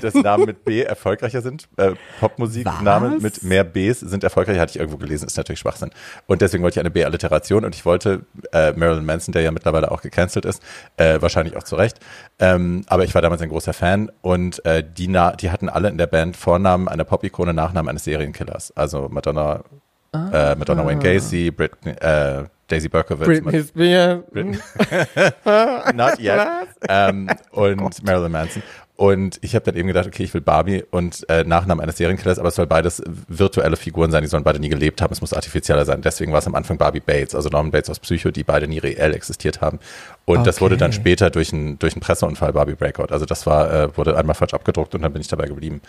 dass Namen mit B erfolgreicher sind. Äh, Popmusik-Namen mit mehr Bs sind erfolgreicher, hatte ich irgendwo gelesen, ist natürlich Schwachsinn. Und deswegen wollte ich eine B-Alliteration und ich wollte äh, Marilyn Manson, der ja mittlerweile auch gecancelt ist, äh, wahrscheinlich auch zu Recht. Ähm, aber ich war damals ein großer Fan und äh, die, die hatten alle in der Band Vornamen einer Pop-Ikone, Nachnamen eines Serienkillers. Also Madonna, äh, Madonna Wayne Gacy, Britney, äh, Daisy Berkowitz, Britney Spears. *laughs* Not yet. *laughs* ähm, und Marilyn Manson. Und ich habe dann eben gedacht, okay, ich will Barbie und äh, Nachnamen eines Serienkillers, aber es soll beides virtuelle Figuren sein, die sollen beide nie gelebt haben, es muss artifizieller sein. Deswegen war es am Anfang Barbie Bates, also Norman Bates aus Psycho, die beide nie reell existiert haben. Und das wurde dann Okay. später durch einen durch einen Presseunfall Barbie Breakout. Also das war, äh, wurde einmal falsch abgedruckt und dann bin ich dabei geblieben.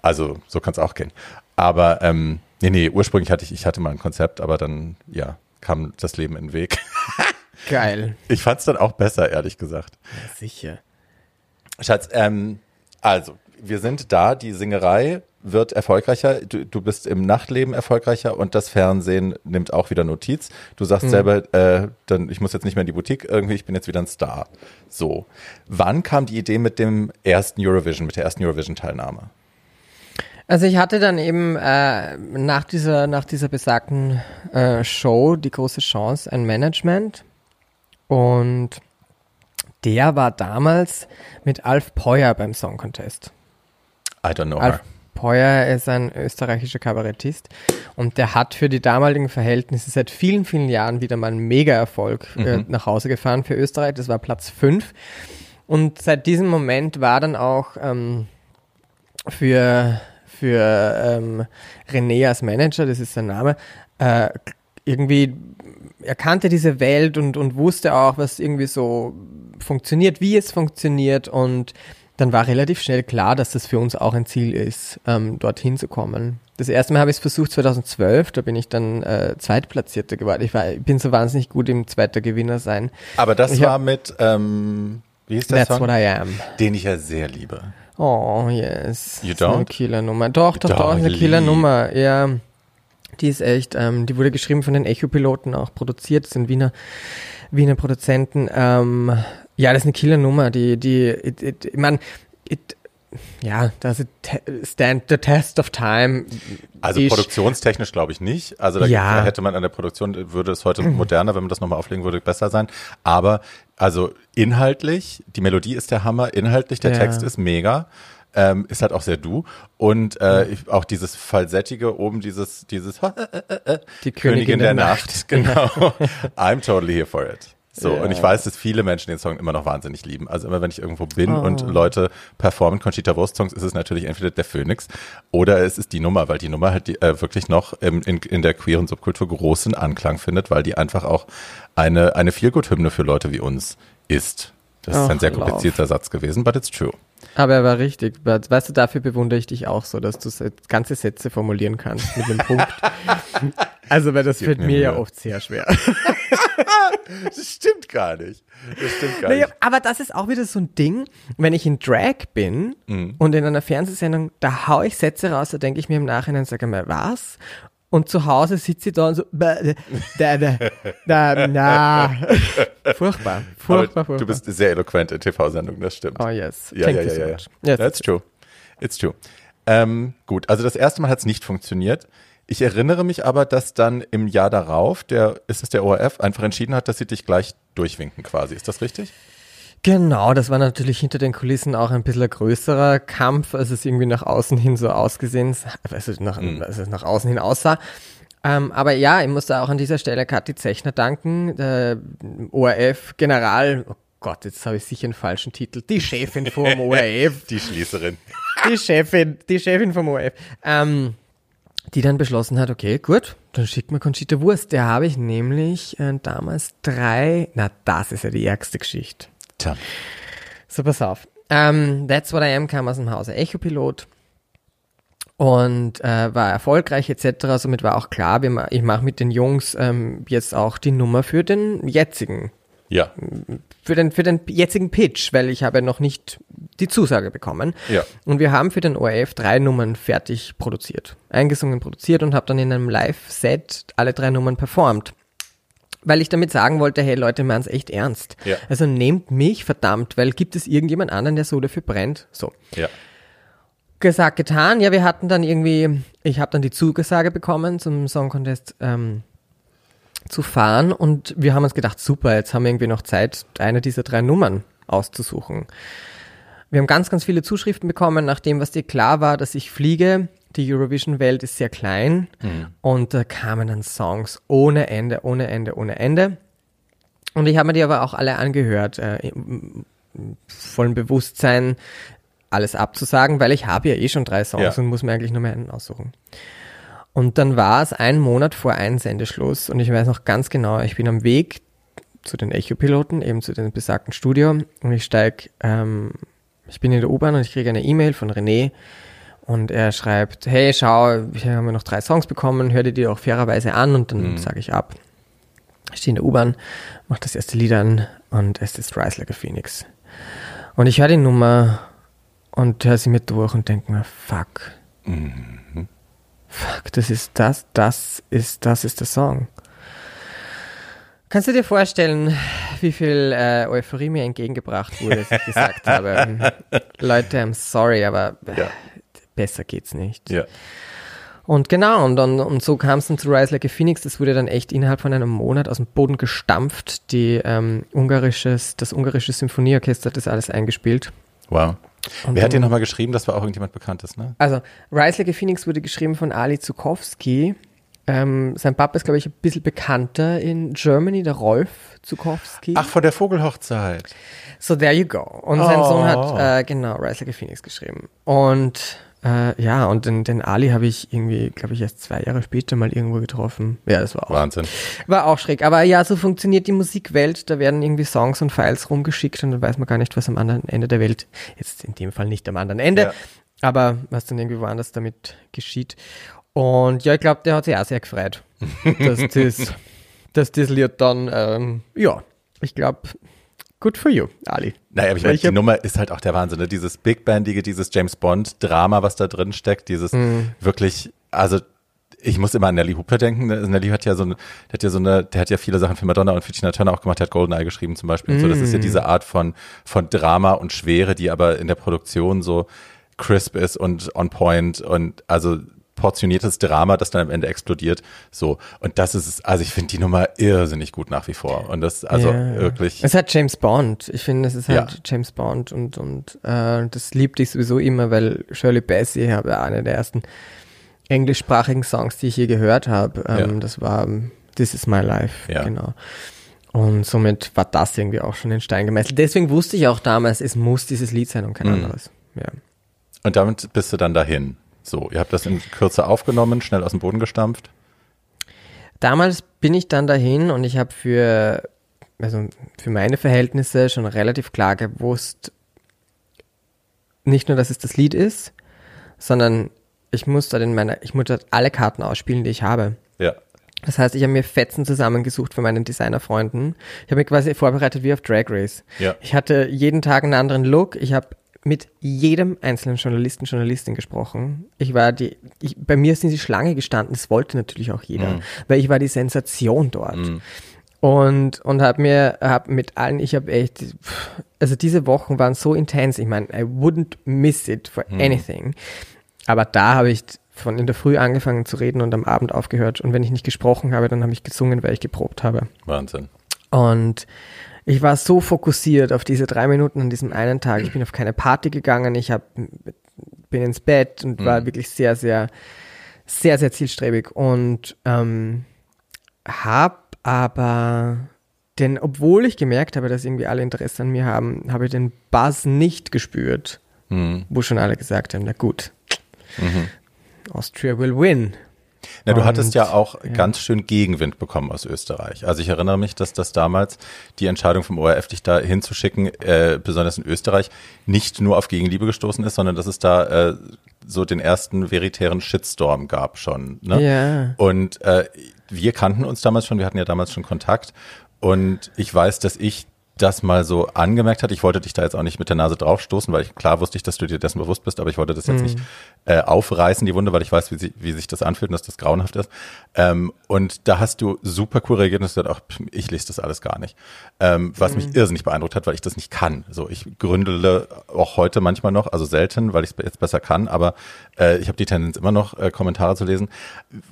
Also so kann es auch gehen. Aber ähm, nee, nee, ursprünglich hatte ich, ich hatte mal ein Konzept, aber dann, ja, kam das Leben in den Weg. *laughs* Geil. Ich fand es dann auch besser, ehrlich gesagt. Sicher. Schatz, ähm, also, wir sind da, die Singerei wird erfolgreicher, du, du bist im Nachtleben erfolgreicher und das Fernsehen nimmt auch wieder Notiz. Du sagst Mhm. selber, äh, dann, ich muss jetzt nicht mehr in die Boutique, irgendwie, ich bin jetzt wieder ein Star. So. Wann kam die Idee mit dem ersten Eurovision, mit der ersten Eurovision-Teilnahme? Also ich hatte dann eben äh, nach dieser nach dieser besagten äh, Show die große Chance ein Management und der war damals mit Alf Peuer beim Song Contest. I don't know Alf her. Peuer ist ein österreichischer Kabarettist und der hat für die damaligen Verhältnisse seit vielen, vielen Jahren wieder mal einen Mega-Erfolg äh, nach Hause gefahren für Österreich. Das war Platz 5. Und seit diesem Moment war dann auch ähm, für, für ähm, René als Manager, das ist sein Name, äh, irgendwie, er kannte diese Welt und, und wusste auch, was irgendwie so funktioniert, wie es funktioniert und dann war relativ schnell klar, dass das für uns auch ein Ziel ist, ähm, dorthin zu kommen. Das erste Mal habe ich es versucht 2012, da bin ich dann äh, Zweitplatzierte geworden. Ich, war, ich bin so wahnsinnig gut im zweiter Gewinner sein. Aber das Ich war hab- mit, ähm, wie hieß der That's Song? what I am. Den ich ja sehr liebe. Oh, yes. You Das ist Eine don't? Killernummer. Doch, doch, Doch, eine lieb. Killernummer. Ja. Die ist echt, ähm, die wurde geschrieben von den Echo-Piloten, auch produziert, das sind Wiener, Wiener Produzenten. Ähm, ja, das ist eine Killernummer, die, die, it, it, ich mein, it, ja, das ist stand the test of time. Also Ich- produktionstechnisch glaube ich nicht. Also da Ja. hätte man an der Produktion, würde es heute moderner, wenn man das nochmal auflegen würde, besser sein. Aber also inhaltlich, die Melodie ist der Hammer, inhaltlich, der Ja. Text ist mega. Ähm, ist halt auch sehr du. Und äh, ich, auch dieses Falsettige oben, dieses, dieses Die Königin der, Nacht. Genau. *laughs* I'm totally here for it. So, Ja. und ich weiß, dass viele Menschen den Song immer noch wahnsinnig lieben. Also immer wenn ich irgendwo bin Oh. und Leute performen Conchita Wurst Songs, ist es natürlich entweder der Phoenix oder es ist die Nummer, weil die Nummer halt die, äh, wirklich noch im, in, in der queeren Subkultur großen Anklang findet, weil die einfach auch eine, eine Feelgood-Hymne für Leute wie uns ist. Das ist Ach, ein sehr love. komplizierter Satz gewesen, but it's true. Aber er war richtig. Weißt du, dafür bewundere ich dich auch so, dass du ganze Sätze formulieren kannst mit einem Punkt. *laughs* Also, weil das fällt mir mir ja oft sehr schwer. *laughs* Das stimmt gar nicht. Das stimmt gar Naja, aber das ist auch wieder so ein Ding, wenn ich in Drag bin Mhm. und in einer Fernsehsendung, da hau ich Sätze raus, da denke ich mir im Nachhinein, sage mal, was? Und zu Hause sitze ich da und so, *laughs* da, da, da, na. Furchtbar, furchtbar, furchtbar. du bist sehr eloquent in TV-Sendungen, das stimmt. oh yes, Ja, thank ja, you ja, so ja. much. Yes. That's true. It's true. Ähm, gut, also das erste Mal hat es nicht funktioniert. Ich erinnere mich aber, dass dann im Jahr darauf, der, ist es der ORF, einfach entschieden hat, dass sie dich gleich durchwinken quasi. Ist das richtig? Genau, das war natürlich hinter den Kulissen auch ein bisschen ein größerer Kampf, als es irgendwie nach außen hin so ausgesehen, also nach, Mhm. als es nach außen hin aussah. Ähm, aber ja, ich muss da auch an dieser Stelle Kathi Zechner danken, der ORF General, oh Gott, jetzt habe ich sicher einen falschen Titel, die Chefin vom *laughs* ORF, Die Schließerin. die Chefin, die Chefin vom ORF, ähm, die dann beschlossen hat, okay, gut, dann schickt mir Conchita Wurst. Der habe ich nämlich äh, damals drei, na das ist ja die ärgste Geschichte. Tja. So, pass auf. Ähm, That's What I Am kam aus dem Hause Echopilot und äh, war erfolgreich etc. Somit war auch klar, wir, ich mache mit den Jungs ähm, jetzt auch die Nummer für den jetzigen, Ja. für den, für den jetzigen Pitch, weil ich habe noch nicht die Zusage bekommen. Ja. Und wir haben für den ORF drei Nummern fertig produziert, eingesungen, produziert und habe dann in einem Live-Set alle drei Nummern performt. Weil ich damit sagen wollte, hey Leute, meinen es echt ernst. Ja. Also nehmt mich, verdammt, weil gibt es irgendjemand anderen, der so dafür brennt? So. Ja. Gesagt, getan. Ja, wir hatten dann irgendwie, ich habe dann die Zugesage bekommen, zum Song Contest ähm, zu fahren und wir haben uns gedacht, super, jetzt haben wir irgendwie noch Zeit, eine dieser drei Nummern auszusuchen. Wir haben ganz, ganz viele Zuschriften bekommen, nachdem was dir klar war, dass ich fliege. Die Eurovision-Welt ist sehr klein und da kamen dann Songs ohne Ende, ohne Ende, ohne Ende. Und ich habe mir die aber auch alle angehört, äh, im vollen Bewusstsein, alles abzusagen, weil ich habe ja eh schon drei Songs Ja. und muss mir eigentlich nur mehr einen aussuchen. Und dann war es ein Monat vor Einsendeschluss und ich weiß noch ganz genau, ich bin am Weg zu den Echo-Piloten, eben zu dem besagten Studio und ich steig, ähm, ich bin in der U-Bahn und ich kriege eine E-Mail von René und er schreibt, hey, schau, ich habe noch drei Songs bekommen, hör dir die auch fairerweise an und dann sage ich ab. Ich stehe in der U-Bahn, mache das erste Lied an und es ist Rise Like a Phoenix. Und ich höre die Nummer und höre sie mir durch und denke mir, fuck, Mhm. Fuck, das ist das, das ist, das ist der Song. Kannst du dir vorstellen, wie viel äh, Euphorie mir entgegengebracht wurde, als ich gesagt *laughs* habe, Leute, I'm sorry, aber ja. besser geht's nicht. Ja. Und genau, und, dann, und so kam es dann zu Rise Like a Phoenix. Das wurde dann echt innerhalb von einem Monat aus dem Boden gestampft. Die, ähm, ungarisches, das ungarische Symphonieorchester hat das alles eingespielt. Wow. Und Wer hat dir nochmal geschrieben? Das war auch irgendjemand Bekanntes, ne? Also, Rise Like a Phoenix wurde geschrieben von Ali Zukowski. Ähm, sein Papa ist, glaube ich, ein bisschen bekannter in Germany, der Rolf Zukowski. Ach, von der Vogelhochzeit. So, there you go. Und sein oh. Sohn hat, äh, genau, Rise Like a Phoenix geschrieben. Und äh, ja, und den, den Ali habe ich irgendwie, glaube ich, erst zwei Jahre später mal irgendwo getroffen. Ja, das war auch. Wahnsinn. War auch schräg. Aber ja, so funktioniert die Musikwelt. Da werden irgendwie Songs und Files rumgeschickt und dann weiß man gar nicht, was am anderen Ende der Welt, jetzt in dem Fall nicht am anderen Ende, ja. aber was dann irgendwie woanders damit geschieht. Und ja, ich glaube, der hat sich auch sehr gefreut, dass, *laughs* das, dass das Lied dann, ähm, ja, ich glaube, good for you, Ali. Naja, aber ich meine, die Nummer ist halt auch der Wahnsinn, ne? dieses Big Bandige, dieses James Bond-Drama, was da drin steckt, dieses mm. wirklich, also ich muss immer an Nelly Hooper denken. Ne? Nelly hat ja so eine, der hat ja so eine, der hat ja viele Sachen für Madonna und für Tina Turner auch gemacht, der hat Goldeneye geschrieben zum Beispiel. Mm. So, das ist ja diese Art von, von Drama und Schwere, die aber in der Produktion so crisp ist und on point und also portioniertes Drama, das dann am Ende explodiert. So. Und das ist, also ich finde die Nummer irrsinnig gut nach wie vor. Und das, also ja. wirklich. Es hat James Bond. Ich finde, es ist halt ja. James Bond und, und äh, das liebte ich sowieso immer, weil Shirley Bassey habe eine der ersten englischsprachigen Songs, die ich je gehört habe. Ähm, ja. Das war This is My Life. Ja. Genau. Und somit war das irgendwie auch schon in Stein gemeißelt. Deswegen wusste ich auch damals, es muss dieses Lied sein und kein mhm. anderes. Ja. Und damit bist du dann dahin. So, ihr habt das in Kürze aufgenommen, schnell aus dem Boden gestampft. Damals bin ich dann dahin und ich habe für, also für meine Verhältnisse schon relativ klar gewusst, nicht nur, dass es das Lied ist, sondern ich muss dort in meiner, ich muss alle Karten ausspielen, die ich habe. Ja. Das heißt, ich habe mir Fetzen zusammengesucht von meinen Designerfreunden. Ich habe mich quasi vorbereitet wie auf Drag Race. Ja. Ich hatte jeden Tag einen anderen Look. Ich habe mit jedem einzelnen Journalisten, Journalistin gesprochen. Ich war die, ich, bei mir ist in die Schlange gestanden, das wollte natürlich auch jeder, mhm. weil ich war die Sensation dort. Mhm. Und, und habe mir, hab mit allen, ich habe echt, also diese Wochen waren so intens, ich meine, I wouldn't miss it for mhm. anything. Aber da habe ich von in der Früh angefangen zu reden und am Abend aufgehört. Und wenn ich nicht gesprochen habe, dann habe ich gesungen, weil ich geprobt habe. Wahnsinn. Und ich war so fokussiert auf diese drei Minuten an diesem einen Tag. Ich bin auf keine Party gegangen. Ich hab, bin ins Bett und mhm. war wirklich sehr, sehr, sehr, sehr zielstrebig und ähm, habe aber denn obwohl ich gemerkt habe, dass irgendwie alle Interesse an mir haben, habe ich den Buzz nicht gespürt, mhm. wo schon alle gesagt haben, na gut, mhm. Austria will win. Na, du hattest ja auch ja. ganz schön Gegenwind bekommen aus Österreich. Also ich erinnere mich, dass das damals die Entscheidung vom ORF, dich da hinzuschicken, äh, besonders in Österreich, nicht nur auf Gegenliebe gestoßen ist, sondern dass es da äh, so den ersten veritären Shitstorm gab schon. Ne? Ja. Und äh, wir kannten uns damals schon, wir hatten ja damals schon Kontakt. Und ich weiß, dass ich das mal so angemerkt hat. Ich wollte dich da jetzt auch nicht mit der Nase draufstoßen, weil ich klar wusste ich, dass du dir dessen bewusst bist, aber ich wollte das jetzt mhm. nicht äh, aufreißen, die Wunde, weil ich weiß, wie, sie, wie sich das anfühlt und dass das grauenhaft ist. Ähm, und da hast du super cool reagiert und hast gesagt, ach, ich lese das alles gar nicht. Ähm, was mhm. mich irrsinnig beeindruckt hat, weil ich das nicht kann. So, ich gründele auch heute manchmal noch, also selten, weil ich es jetzt besser kann, aber äh, ich habe die Tendenz immer noch, äh, Kommentare zu lesen.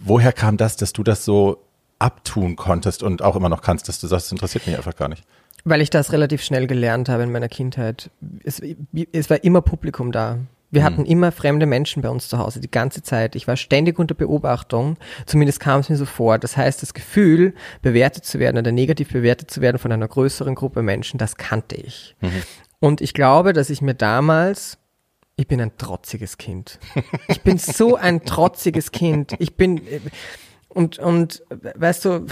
Woher kam das, dass du das so abtun konntest und auch immer noch kannst, dass du sagst, das interessiert mich einfach gar nicht? Weil ich das relativ schnell gelernt habe in meiner Kindheit. Es, es war immer Publikum da. Wir hatten mhm. immer fremde Menschen bei uns zu Hause, die ganze Zeit. Ich war ständig unter Beobachtung. Zumindest kam es mir so vor. Das heißt, das Gefühl, bewertet zu werden oder negativ bewertet zu werden von einer größeren Gruppe Menschen, das kannte ich. Mhm. Und ich glaube, dass ich mir damals, ich bin ein trotziges Kind. Ich bin so ein trotziges Kind. Ich bin, und, und, weißt du,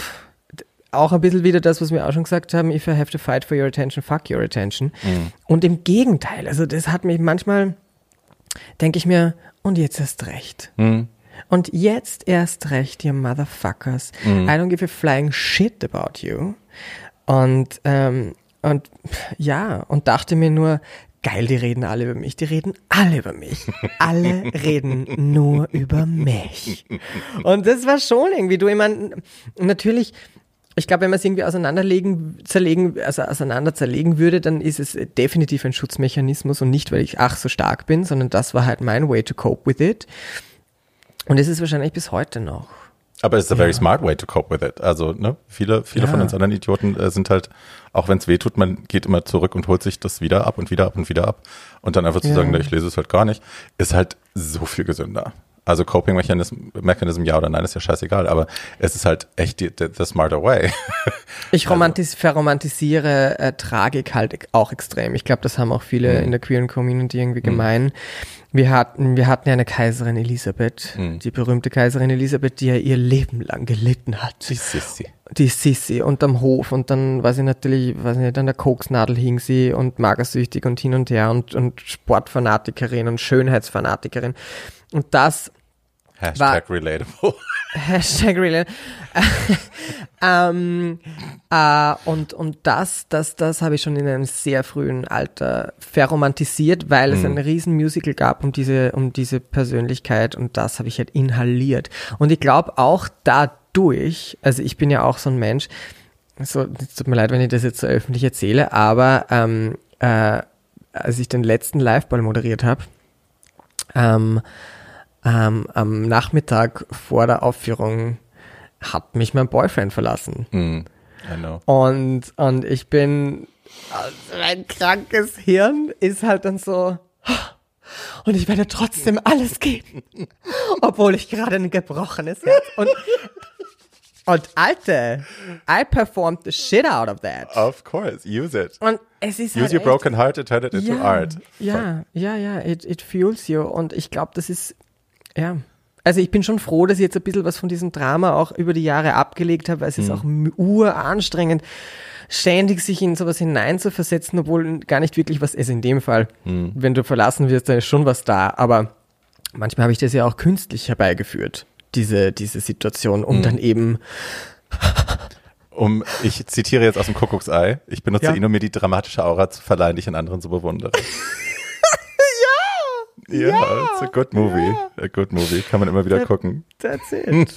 auch ein bisschen wieder das, was wir auch schon gesagt haben, if I have to fight for your attention, fuck your attention. Mhm. Und im Gegenteil, also das hat mich manchmal, denke ich mir, und jetzt erst recht. Mhm. Und jetzt erst recht, you motherfuckers. Mhm. I don't give a flying shit about you. Und, ähm, und ja, und dachte mir nur, geil, die reden alle über mich, die reden alle über mich. *laughs* Alle reden nur über mich. Und das war schon irgendwie, du, ich meine, natürlich, ich glaube, wenn man es irgendwie auseinanderlegen, zerlegen, also auseinander zerlegen würde, dann ist es definitiv ein Schutzmechanismus und nicht, weil ich ach so stark bin, sondern das war halt mein way to cope with it. Und es ist wahrscheinlich bis heute noch. Aber it's a very smart way to cope with it. Also, ne, viele, viele Ja. von uns anderen Idioten äh, sind halt, auch wenn es weh tut, man geht immer zurück und holt sich das wieder ab und wieder ab und wieder ab. Und dann einfach zu Ja. sagen, ne, ich lese es halt gar nicht, ist halt so viel gesünder. Also Coping Mechanism, Mechanism ja oder nein, ist ja scheißegal, aber es ist halt echt die, the, the smarter way. *laughs* Ich romantis verromantisiere äh, Tragik halt auch extrem. Ich glaube, das haben auch viele in der queeren Community irgendwie gemein. Wir hatten, wir hatten ja eine Kaiserin Elisabeth, die berühmte Kaiserin Elisabeth, die ja ihr Leben lang gelitten hat. Sissi. Die Sissi unterm Hof und dann war sie natürlich, weiß nicht, an der Koksnadel hing sie und magersüchtig und hin und her und, und Sportfanatikerin und Schönheitsfanatikerin. Und das Hashtag relatable. *laughs* Hashtag real. *laughs* ähm, äh, und, und das, das, das habe ich schon in einem sehr frühen Alter verromantisiert, weil es ein riesen Musical gab um diese, um diese Persönlichkeit und das habe ich halt inhaliert. Und ich glaube auch dadurch, also ich bin ja auch so ein Mensch, so, es tut mir leid, wenn ich das jetzt so öffentlich erzähle, aber ähm, äh, als ich den letzten Liveball moderiert habe, ähm, ähm, am Nachmittag vor der Aufführung hat mich mein Boyfriend verlassen. I know. Und, und ich bin, also mein krankes Hirn ist halt dann so, und ich werde trotzdem alles geben, obwohl ich gerade ein gebrochenes Herz und und Alte, I performed the shit out of that. Of course, use it. Und es ist Use halt your echt- broken heart to turn it into ja, art. Ja, ja, ja, it, it fuels you. Und ich glaube, das ist, ja. Also ich bin schon froh, dass ich jetzt ein bisschen was von diesem Drama auch über die Jahre abgelegt habe, weil es ist auch uranstrengend, ständig sich in sowas hineinzuversetzen, obwohl gar nicht wirklich was ist in dem Fall. Wenn du verlassen wirst, dann ist schon was da. Aber manchmal habe ich das ja auch künstlich herbeigeführt, diese, diese Situation, um dann eben Um, ich zitiere jetzt aus dem Kuckucksei. Ich benutze Ja. ihn, um mir die dramatische Aura zu verleihen, die ich in anderen so bewundere. *laughs* ja! Ja, it's a good movie. A good movie. Kann man immer wieder gucken. That's *laughs* it.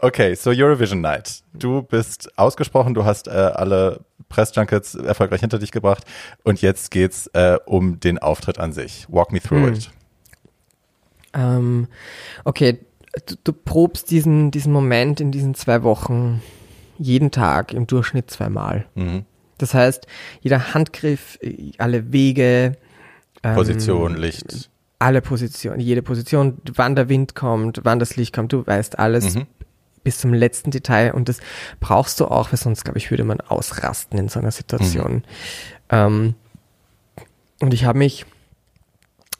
Okay, so Eurovision Night. Du bist ausgesprochen, du hast äh, alle Pressjunkets erfolgreich hinter dich gebracht und jetzt geht's äh, um den Auftritt an sich. Walk me through Hm. it. Ähm, okay, du, du probst diesen, diesen Moment in diesen zwei Wochen jeden Tag im Durchschnitt zweimal. Mhm. Das heißt, jeder Handgriff, alle Wege, ähm, Position, Licht. alle Positionen, jede Position, wann der Wind kommt, wann das Licht kommt, du weißt alles Mhm. bis zum letzten Detail und das brauchst du auch, weil sonst, glaube ich, würde man ausrasten in so einer Situation. Ähm, und ich habe mich,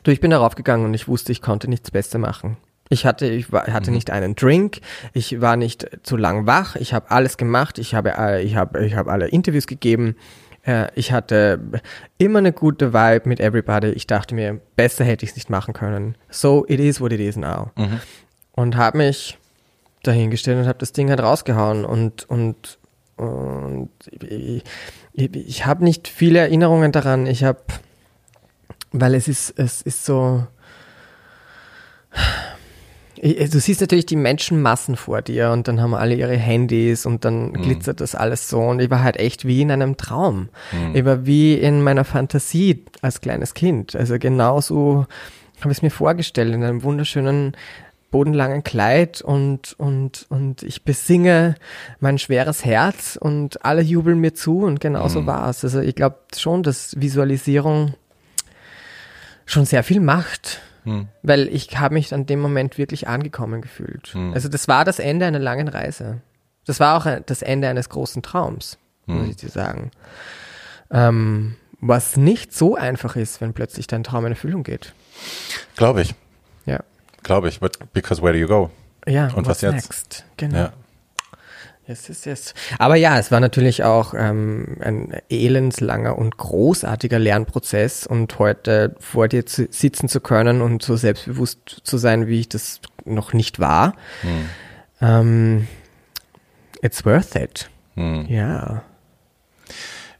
du, ich bin darauf gegangen und ich wusste, ich konnte nichts Besser machen. Ich hatte, ich war, hatte nicht einen Drink, ich war nicht zu lang wach, ich habe alles gemacht, ich habe, äh, ich habe, ich habe alle Interviews gegeben, äh, ich hatte immer eine gute Vibe mit everybody. Ich dachte mir, besser hätte ich es nicht machen können. So, it is what it is now. Und habe mich dahingestellt und habe das Ding halt rausgehauen und, und, und ich, ich, ich habe nicht viele Erinnerungen daran. Ich habe, weil es ist, es ist so, Du siehst natürlich die Menschenmassen vor dir und dann haben alle ihre Handys und dann glitzert das alles so und ich war halt echt wie in einem Traum. Ich war wie in meiner Fantasie als kleines Kind. Also genauso habe ich es mir vorgestellt in einem wunderschönen bodenlangen Kleid und, und, und ich besinge mein schweres Herz und alle jubeln mir zu und genauso war es. Also ich glaube schon, dass Visualisierung schon sehr viel macht. Weil ich habe mich an dem Moment wirklich angekommen gefühlt. Also das war das Ende einer langen Reise. Das war auch das Ende eines großen Traums, muss ich dir sagen. Ähm, was nicht so einfach ist, wenn plötzlich dein Traum in Erfüllung geht. Glaube ich. Ja. Glaube ich. But because where do you go? Ja, Und was jetzt? Next? Genau. Ja. Yes, yes, yes. Aber ja, es war natürlich auch ähm, ein elendslanger und großartiger Lernprozess und heute vor dir zu, sitzen zu können und so selbstbewusst zu sein, wie ich das noch nicht war. Ähm, it's worth it. Hm. Ja.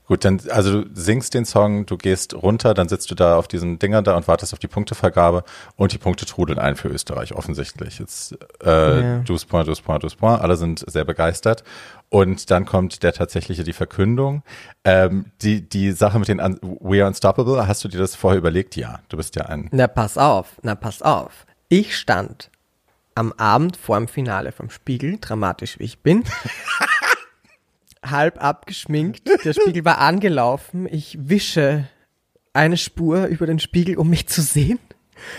Gut, dann, also du singst den Song, du gehst runter, dann sitzt du da auf diesen Dingern da und wartest auf die Punktevergabe und die Punkte trudeln ein für Österreich, offensichtlich. Jetzt, äh, Ja. douze point, douze point, douze point, alle sind sehr begeistert. Und dann kommt der tatsächliche, die Verkündung. Ähm, die, die Sache mit den Un We Are Unstoppable, hast du dir das vorher überlegt? Ja, du bist ja ein, Na, pass auf, na, pass auf. Ich stand am Abend vor dem Finale vom Spiegel, dramatisch wie ich bin, *laughs* halb abgeschminkt. Der Spiegel war angelaufen. Ich wische eine Spur über den Spiegel, um mich zu sehen.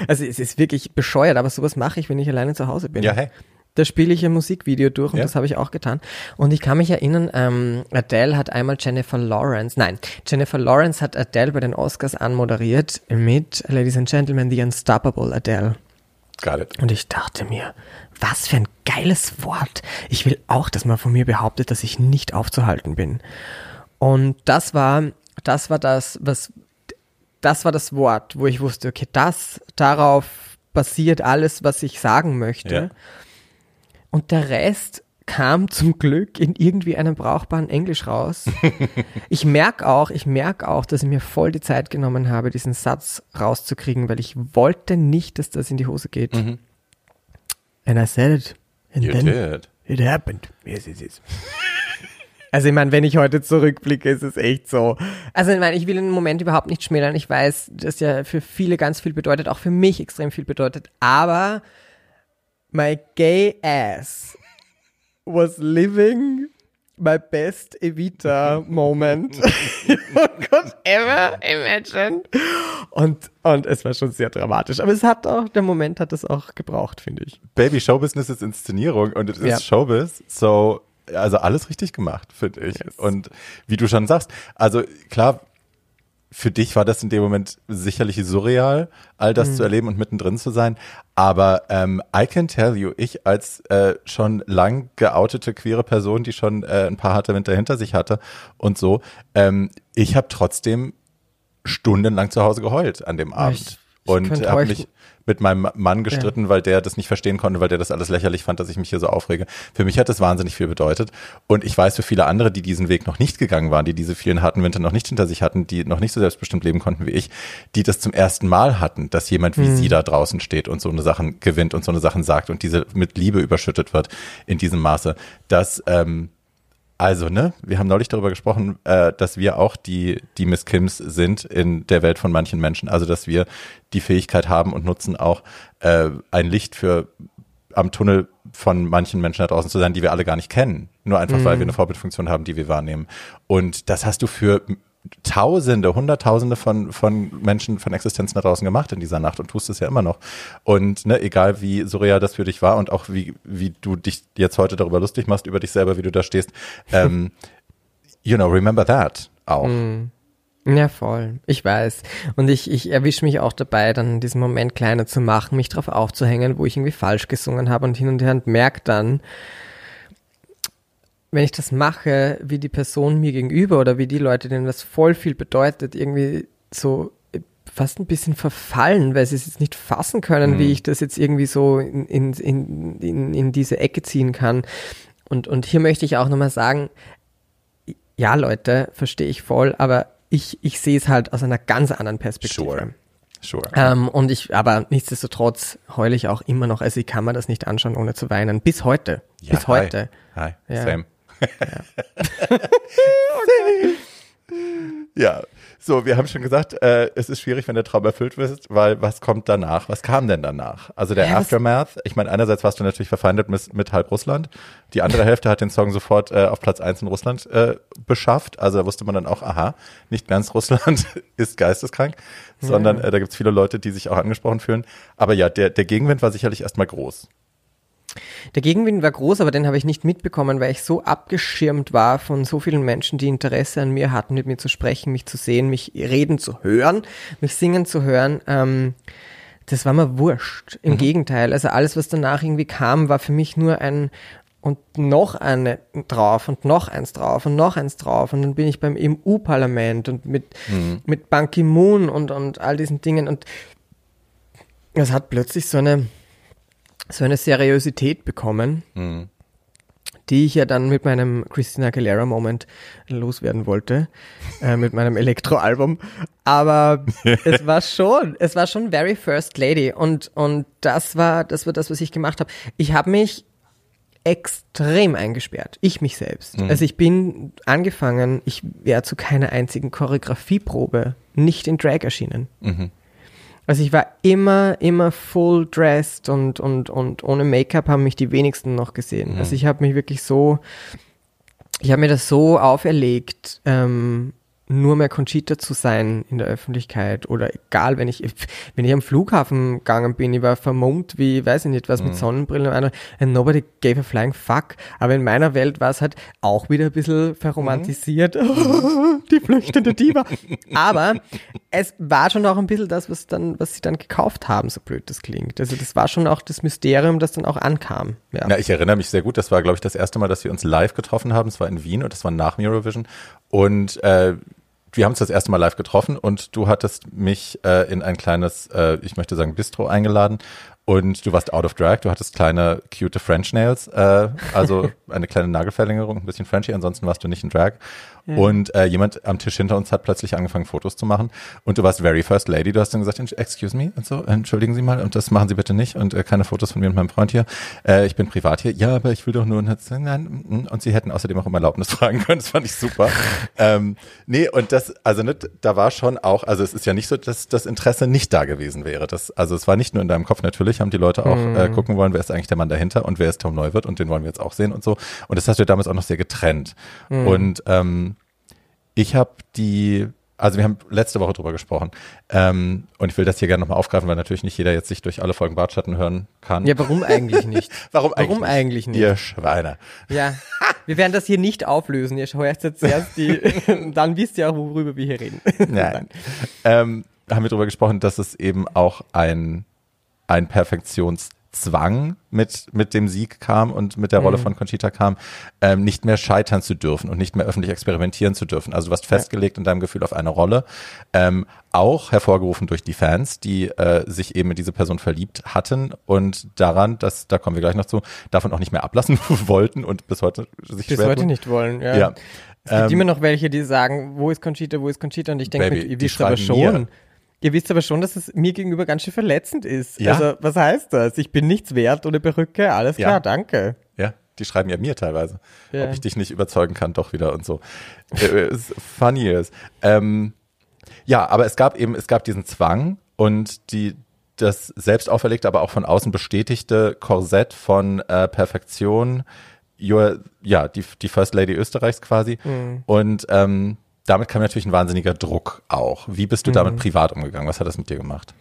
Also es ist wirklich bescheuert, aber sowas mache ich, wenn ich alleine zu Hause bin. ja, hey. Da spiele ich ein Musikvideo durch und Ja. das habe ich auch getan. Und ich kann mich erinnern, ähm, Adele hat einmal Jennifer Lawrence, nein, Jennifer Lawrence hat Adele bei den Oscars anmoderiert mit Ladies and Gentlemen, The Unstoppable Adele. Got it. Und ich dachte mir, was für ein geiles Wort. Ich will auch, dass man von mir behauptet, dass ich nicht aufzuhalten bin. Und das war, das war das, was, das war das Wort, wo ich wusste, okay, das, darauf basiert alles, was ich sagen möchte. Ja. Und der Rest kam zum Glück in irgendwie einem brauchbaren Englisch raus. *laughs* ich merke auch, ich merke auch, dass ich mir voll die Zeit genommen habe, diesen Satz rauszukriegen, weil ich wollte nicht, dass das in die Hose geht. And I said it. And You then did. it happened. Yes, it is. *laughs* Also ich meine, wenn ich heute zurückblicke, ist es echt so. Also ich meine, ich will den Moment überhaupt nicht schmälern. Ich weiß, dass ja für viele ganz viel bedeutet, auch für mich extrem viel bedeutet. Aber my gay ass was living my best Evita moment *laughs* could ever imagine. Und, und es war schon sehr dramatisch. Aber es hat auch, der Moment hat es auch gebraucht, finde ich. Baby, Showbusiness ist Inszenierung und es ist Ja. Showbiz, so, also alles richtig gemacht, finde ich. Und wie du schon sagst, also klar, für dich war das in dem Moment sicherlich surreal, all das zu erleben und mittendrin zu sein. Aber ähm, I can tell you, ich als äh, schon lang geoutete queere Person, die schon äh, ein paar harte Winter hinter sich hatte und so, ähm, ich habe trotzdem stundenlang zu Hause geheult an dem Abend. ich und könnte habe mich mit meinem Mann gestritten, weil der das nicht verstehen konnte, weil der das alles lächerlich fand, dass ich mich hier so aufrege. Für mich hat das wahnsinnig viel bedeutet. Und ich weiß für viele andere, die diesen Weg noch nicht gegangen waren, die diese vielen harten Winter noch nicht hinter sich hatten, die noch nicht so selbstbestimmt leben konnten wie ich, die das zum ersten Mal hatten, dass jemand wie sie da draußen steht und so eine Sachen gewinnt und so eine Sachen sagt und diese mit Liebe überschüttet wird in diesem Maße, dass ähm, also, ne, wir haben neulich darüber gesprochen, äh, dass wir auch die, die Miss Kims sind in der Welt von manchen Menschen. Also, dass wir die Fähigkeit haben und nutzen, auch äh, ein Licht für am Tunnel von manchen Menschen da draußen zu sein, die wir alle gar nicht kennen. Nur einfach, weil wir eine Vorbildfunktion haben, die wir wahrnehmen. Und das hast du für Tausende, Hunderttausende von, von Menschen, von Existenzen da draußen gemacht in dieser Nacht und tust es ja immer noch. Und ne, egal wie surreal das für dich war und auch wie, wie du dich jetzt heute darüber lustig machst, über dich selber, wie du da stehst, *laughs* ähm, you know, remember that auch. Ja, voll. Ich weiß. Und ich, ich erwische mich auch dabei, dann diesen Moment kleiner zu machen, mich drauf aufzuhängen, wo ich irgendwie falsch gesungen habe und hin und her und merke dann, wenn ich das mache, wie die Person mir gegenüber oder wie die Leute, denen das voll viel bedeutet, irgendwie so fast ein bisschen verfallen, weil sie es jetzt nicht fassen können, wie ich das jetzt irgendwie so in, in, in, in, in diese Ecke ziehen kann. Und, und hier möchte ich auch nochmal sagen, ja, Leute, verstehe ich voll, aber ich, ich sehe es halt aus einer ganz anderen Perspektive. Sure. Sure. Ähm, und ich, aber nichtsdestotrotz heule ich auch immer noch. Also ich kann mir das nicht anschauen, ohne zu weinen. Bis heute. Ja, Bis heute. Hi, hi. Ja. same. *laughs* Ja, so, wir haben schon gesagt, äh, es ist schwierig, wenn der Traum erfüllt wird, weil was kommt danach? Was kam denn danach? Also der Ja, Aftermath, ich meine, einerseits warst du natürlich verfeindet mit, mit halb Russland. Die andere Hälfte hat den Song sofort äh, auf Platz eins in Russland äh, beschafft. Also da wusste man dann auch, aha, nicht ganz Russland *laughs* ist geisteskrank, sondern äh, da gibt's viele Leute, die sich auch angesprochen fühlen. Aber ja, der, der Gegenwind war sicherlich erstmal groß. Der Gegenwind war groß, aber den habe ich nicht mitbekommen, weil ich so abgeschirmt war von so vielen Menschen, die Interesse an mir hatten, mit mir zu sprechen, mich zu sehen, mich reden zu hören, mich singen zu hören. Ähm, das war mir wurscht. Im Gegenteil. Also alles, was danach irgendwie kam, war für mich nur ein und noch eine drauf und noch eins drauf und noch eins drauf. Und dann bin ich beim EU-Parlament und mit, mit Ban Ki-moon und, und all diesen Dingen. Und es hat plötzlich so eine, so eine Seriosität bekommen, die ich ja dann mit meinem Christina Aguilera Moment loswerden wollte, äh, mit meinem Elektro-Album. Aber *laughs* es war schon, es war schon very first lady und und das war das war das, was ich gemacht habe. Ich habe mich extrem eingesperrt, ich mich selbst. Mhm. Also ich bin angefangen, ich wäre zu keiner einzigen Choreografieprobe nicht in Drag erschienen. Mhm. Also ich war immer, immer full dressed und, und, und ohne Make-up haben mich die wenigsten noch gesehen. Mhm. Also ich habe mich wirklich so, ich habe mir das so auferlegt, ähm, nur mehr Conchita zu sein in der Öffentlichkeit oder egal, wenn ich, wenn ich am Flughafen gegangen bin, ich war vermummt wie, weiß ich nicht was, mit mhm. Sonnenbrillen und einer, and nobody gave a flying fuck. Aber in meiner Welt war es halt auch wieder ein bisschen verromantisiert. Mhm. *laughs* die flüchtende Diva. Aber es war schon auch ein bisschen das, was dann, was sie dann gekauft haben, so blöd das klingt. Also das war schon auch das Mysterium, das dann auch ankam. Ja, ja ich erinnere mich sehr gut, das war, glaube ich, das erste Mal, dass wir uns live getroffen haben. Es war in Wien und das war nach Eurovision. Und äh, wir haben uns das erste Mal live getroffen und du hattest mich äh, in ein kleines, äh, ich möchte sagen, Bistro eingeladen und du warst out of drag, du hattest kleine, cute French Nails, äh, also *laughs* eine kleine Nagelverlängerung, ein bisschen Frenchy, ansonsten warst du nicht in Drag. Und äh, jemand am Tisch hinter uns hat plötzlich angefangen, Fotos zu machen. Und du warst very first lady. Du hast dann gesagt, excuse me und so, entschuldigen Sie mal und das machen Sie bitte nicht und äh, keine Fotos von mir und meinem Freund hier. Äh, ich bin privat hier. Ja, aber ich will doch nur nein. Mm, mm. Und sie hätten außerdem auch um Erlaubnis *laughs* fragen können. Das fand ich super. ähm, nee, und das, also ne, da war schon auch, also es ist ja nicht so, dass das Interesse nicht da gewesen wäre. Das, also es war nicht nur in deinem Kopf, natürlich haben die Leute auch mm. äh, gucken wollen, wer ist eigentlich der Mann dahinter und wer ist Tom Neuwirth und den wollen wir jetzt auch sehen und so. Und das hast du damals auch noch sehr getrennt. Mm. Und ähm, ich habe die, also wir haben letzte Woche drüber gesprochen ähm, und ich will das hier gerne nochmal aufgreifen, weil natürlich nicht jeder jetzt sich durch alle Folgen Bartschatten hören kann. Ja, warum eigentlich *laughs* nicht? warum, warum eigentlich, eigentlich nicht? Ihr Schweine. Ja, wir werden das hier nicht auflösen. Ihr hört jetzt erst die, *laughs* dann wisst ihr auch, worüber wir hier reden. Nein. ähm, haben wir drüber gesprochen, dass es eben auch ein, ein Perfektions- Zwang mit, mit dem Sieg kam und mit der Rolle mhm. von Conchita kam, ähm, nicht mehr scheitern zu dürfen und nicht mehr öffentlich experimentieren zu dürfen. Also du hast festgelegt in deinem Gefühl auf eine Rolle, ähm, auch hervorgerufen durch die Fans, die äh, sich eben in diese Person verliebt hatten und daran, dass, da kommen wir gleich noch zu, davon auch nicht mehr ablassen *laughs* wollten und bis heute sich bis heute tun. nicht wollen, ja. ja. Es gibt ähm, immer noch welche, die sagen, wo ist Conchita, wo ist Conchita? Und ich denke, ihr wisst aber schon. Mir, Ihr wisst aber schon, dass es mir gegenüber ganz schön verletzend ist. Ja. Also, was heißt das? Ich bin nichts wert ohne Perücke. Alles klar, ja. danke. Ja, die schreiben ja mir teilweise, ja. ob ich dich nicht überzeugen kann, doch wieder und so. Äh, funny ist. Ähm, ja, aber es gab eben, es gab diesen Zwang und die, das selbst auferlegte, aber auch von außen bestätigte Korsett von äh, Perfektion, Your, ja, die, die First Lady Österreichs quasi. Mhm. Und ähm, damit kam natürlich ein wahnsinniger Druck auch. Wie bist du mhm. damit privat umgegangen? Was hat das mit dir gemacht?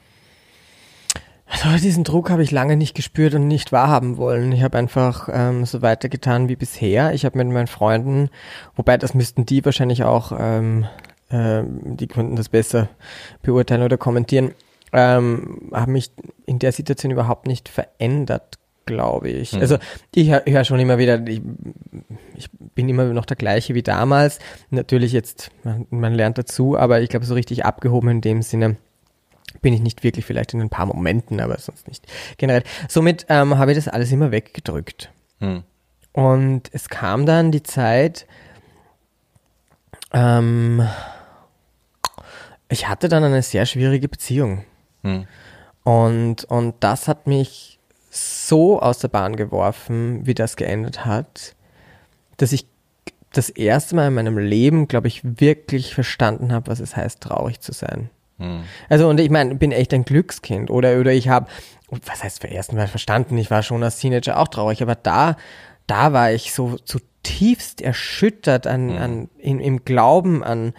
Also diesen Druck habe ich lange nicht gespürt und nicht wahrhaben wollen. Ich habe einfach ähm, so weitergetan wie bisher. Ich habe mit meinen Freunden, wobei das müssten die wahrscheinlich auch, ähm, äh, die könnten das besser beurteilen oder kommentieren, ähm, habe mich in der Situation überhaupt nicht verändert, glaube ich. Mhm. Also ich höre schon immer wieder, ich, ich, bin immer noch der gleiche wie damals. Natürlich jetzt, man, man lernt dazu, aber ich glaube, so richtig abgehoben in dem Sinne bin ich nicht wirklich, vielleicht in ein paar Momenten, aber sonst nicht generell. Somit ähm, habe ich das alles immer weggedrückt. Mhm. Und es kam dann die Zeit, ähm, ich hatte dann eine sehr schwierige Beziehung. Mhm. Und, und das hat mich so aus der Bahn geworfen, wie das geendet hat, dass ich das erste Mal in meinem Leben, glaube ich, wirklich verstanden habe, was es heißt, traurig zu sein. Hm. Also, und ich meine, bin echt ein Glückskind oder, oder ich habe, was heißt für ersten Mal verstanden, ich war schon als Teenager auch traurig, aber da, da war ich so zutiefst erschüttert an, hm. an, in, im Glauben an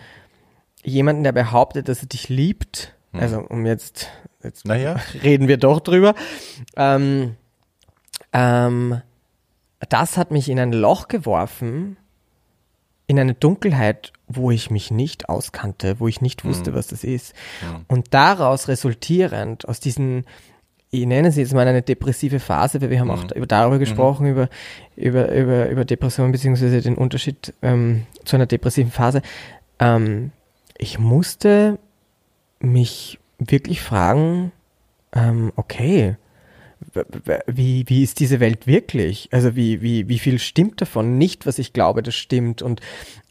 jemanden, der behauptet, dass er dich liebt. Hm. Also, um jetzt jetzt naja. *laughs* reden wir doch drüber. Ähm, ähm, das hat mich in ein Loch geworfen, in eine Dunkelheit, wo ich mich nicht auskannte, wo ich nicht wusste, mhm. was das ist. Mhm. Und daraus resultierend, aus diesen, ich nenne sie jetzt mal eine depressive Phase, weil wir haben mhm. auch darüber mhm. gesprochen, über, über, über, über Depression beziehungsweise den Unterschied ähm, zu einer depressiven Phase. Ähm, ich musste mich wirklich fragen, ähm, okay, wie, wie ist diese Welt wirklich? Also wie, wie, wie viel stimmt davon nicht, was ich glaube, das stimmt und,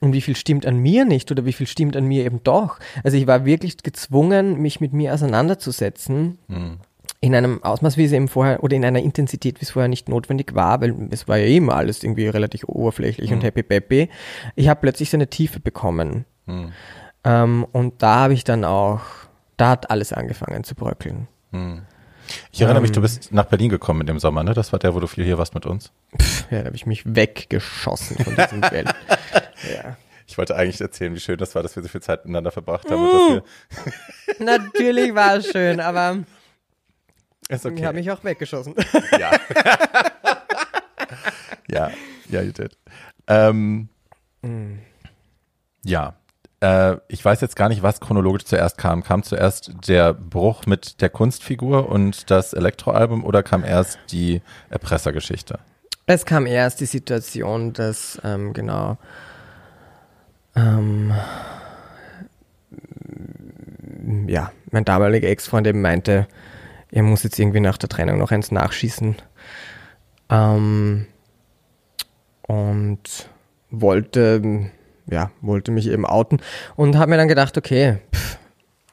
und wie viel stimmt an mir nicht oder wie viel stimmt an mir eben doch? Also ich war wirklich gezwungen, mich mit mir auseinanderzusetzen. Mhm. In einem Ausmaß, wie es eben vorher, oder in einer Intensität, wie es vorher nicht notwendig war, weil es war ja immer alles irgendwie relativ oberflächlich mhm. und happy peppy. Ich habe plötzlich so eine Tiefe bekommen. Mhm. Ähm, und da habe ich dann auch, da hat alles angefangen zu bröckeln. Mhm. Ich erinnere ähm, mich, du ähm. bist nach Berlin gekommen in dem Sommer, ne? Das war der, wo du viel hier warst mit uns. Pff, ja, da habe ich mich weggeschossen von diesem *laughs* Welt. Ja. Ich wollte eigentlich erzählen, wie schön das war, dass wir so viel Zeit miteinander verbracht haben. Uh, *laughs* Natürlich war es schön, aber ist okay. ich habe mich auch weggeschossen. *laughs* Ja. ja, ja, you did. Ähm, mm. Ja, äh, ich weiß jetzt gar nicht, was chronologisch zuerst kam. Kam zuerst der Bruch mit der Kunstfigur und das Elektroalbum oder kam erst die Erpressergeschichte? Es kam erst die Situation, dass, ähm, genau, ähm, ja, mein damaliger Ex-Freund eben meinte, er muss jetzt irgendwie nach der Trennung noch eins nachschießen. Ähm, und wollte ja, wollte mich eben outen und habe mir dann gedacht, okay, pff,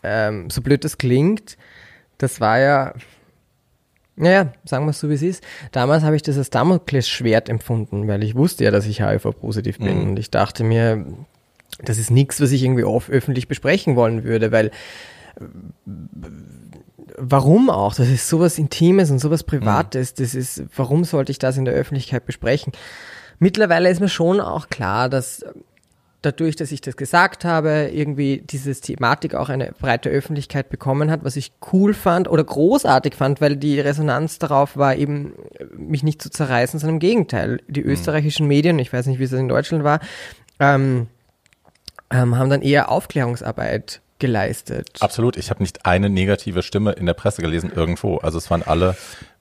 ähm, so blöd das klingt, das war ja, naja, sagen wir es so, wie es ist. Damals habe ich das als Damoklesschwert empfunden, weil ich wusste ja, dass ich HIV-positiv bin mhm. und ich dachte mir, das ist nichts, was ich irgendwie oft öffentlich besprechen wollen würde, weil warum auch? Das ist sowas Intimes und sowas Privates. Mhm. Das ist, warum sollte ich das in der Öffentlichkeit besprechen? Mittlerweile ist mir schon auch klar, dass dadurch, dass ich das gesagt habe, irgendwie diese Thematik auch eine breite Öffentlichkeit bekommen hat, was ich cool fand oder großartig fand, weil die Resonanz darauf war, eben mich nicht zu zerreißen, sondern im Gegenteil. Die mhm. österreichischen Medien, ich weiß nicht, wie es in Deutschland war, ähm, ähm, haben dann eher Aufklärungsarbeit geleistet. Absolut. Ich habe nicht eine negative Stimme in der Presse gelesen irgendwo. Also es waren alle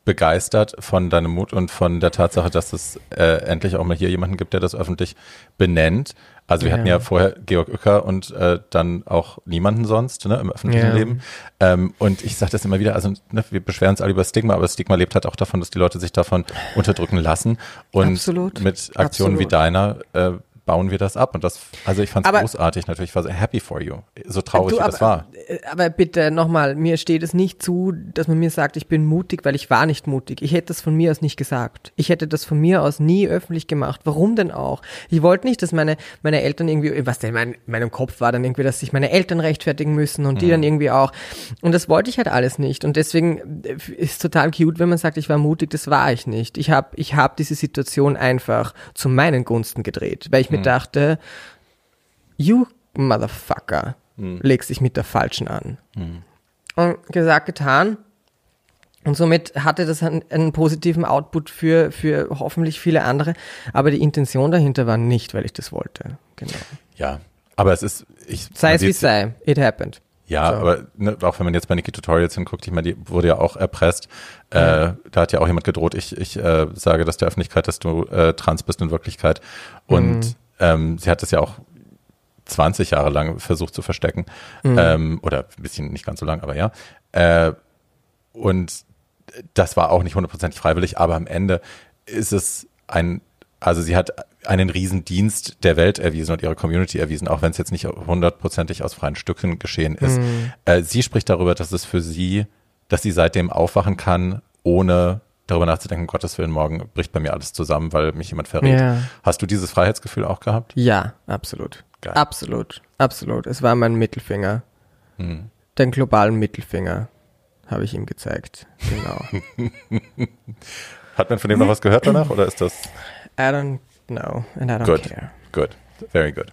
begeistert von deinem Mut und von der Tatsache, dass es äh, endlich auch mal hier jemanden gibt, der das öffentlich benennt. Also wir ja. hatten ja vorher Georg Uecker und äh, dann auch niemanden sonst ne, im öffentlichen ja. Leben. Ähm, und ich sage das immer wieder, also ne, wir beschweren uns alle über Stigma, aber Stigma lebt halt auch davon, dass die Leute sich davon unterdrücken lassen. Und Absolut. mit Aktionen Absolut. wie deiner äh, bauen wir das ab. Und das, also ich fand es großartig natürlich. Ich war sehr happy for you. So traurig du, wie aber, das war. Äh, aber bitte nochmal, mir steht es nicht zu, dass man mir sagt, ich bin mutig, weil ich war nicht mutig. Ich hätte das von mir aus nicht gesagt. Ich hätte das von mir aus nie öffentlich gemacht. Warum denn auch? Ich wollte nicht, dass meine, meine Eltern irgendwie, was denn in mein, meinem Kopf war dann irgendwie, dass sich meine Eltern rechtfertigen müssen und die mhm. dann irgendwie auch. Und das wollte ich halt alles nicht. Und deswegen äh, ist total cute, wenn man sagt, ich war mutig. Das war ich nicht. Ich habe ich hab diese Situation einfach zu meinen Gunsten gedreht, weil ich mir mhm. dachte, you motherfucker, mhm. legst dich mit der Falschen an. Mhm. Und gesagt, getan. Und somit hatte das einen, einen, positiven Output für, für hoffentlich viele andere. Aber die Intention dahinter war nicht, weil ich das wollte. Genau. Ja, aber es ist, ich. Sei es wie sei, it happened. Ja, so. aber ne, auch wenn man jetzt bei Niki Tutorials hinguckt, ich meine, die wurde ja auch erpresst. Ja. Äh, da hat ja auch jemand gedroht, ich, ich äh, sage das der Öffentlichkeit, dass du äh, trans bist in Wirklichkeit. Und mhm. Ähm, sie hat das ja auch 20 Jahre lang versucht zu verstecken. Mhm. Ähm, oder ein bisschen nicht ganz so lang, aber ja. Äh, und das war auch nicht hundertprozentig freiwillig, aber am Ende ist es ein, also sie hat einen Riesendienst der Welt erwiesen und ihrer Community erwiesen, auch wenn es jetzt nicht hundertprozentig aus freien Stücken geschehen ist. Mhm. Äh, sie spricht darüber, dass es für sie, dass sie seitdem aufwachen kann, ohne darüber nachzudenken, Gottes Willen, morgen bricht bei mir alles zusammen, weil mich jemand verrät. Ja. Hast du dieses Freiheitsgefühl auch gehabt? Ja, absolut. Geil. Absolut, absolut. Es war mein Mittelfinger. Hm. Den globalen Mittelfinger habe ich ihm gezeigt. Genau. *laughs* Hat man von dem noch was gehört danach oder ist das? I don't know and I don't good. care. Good, very good.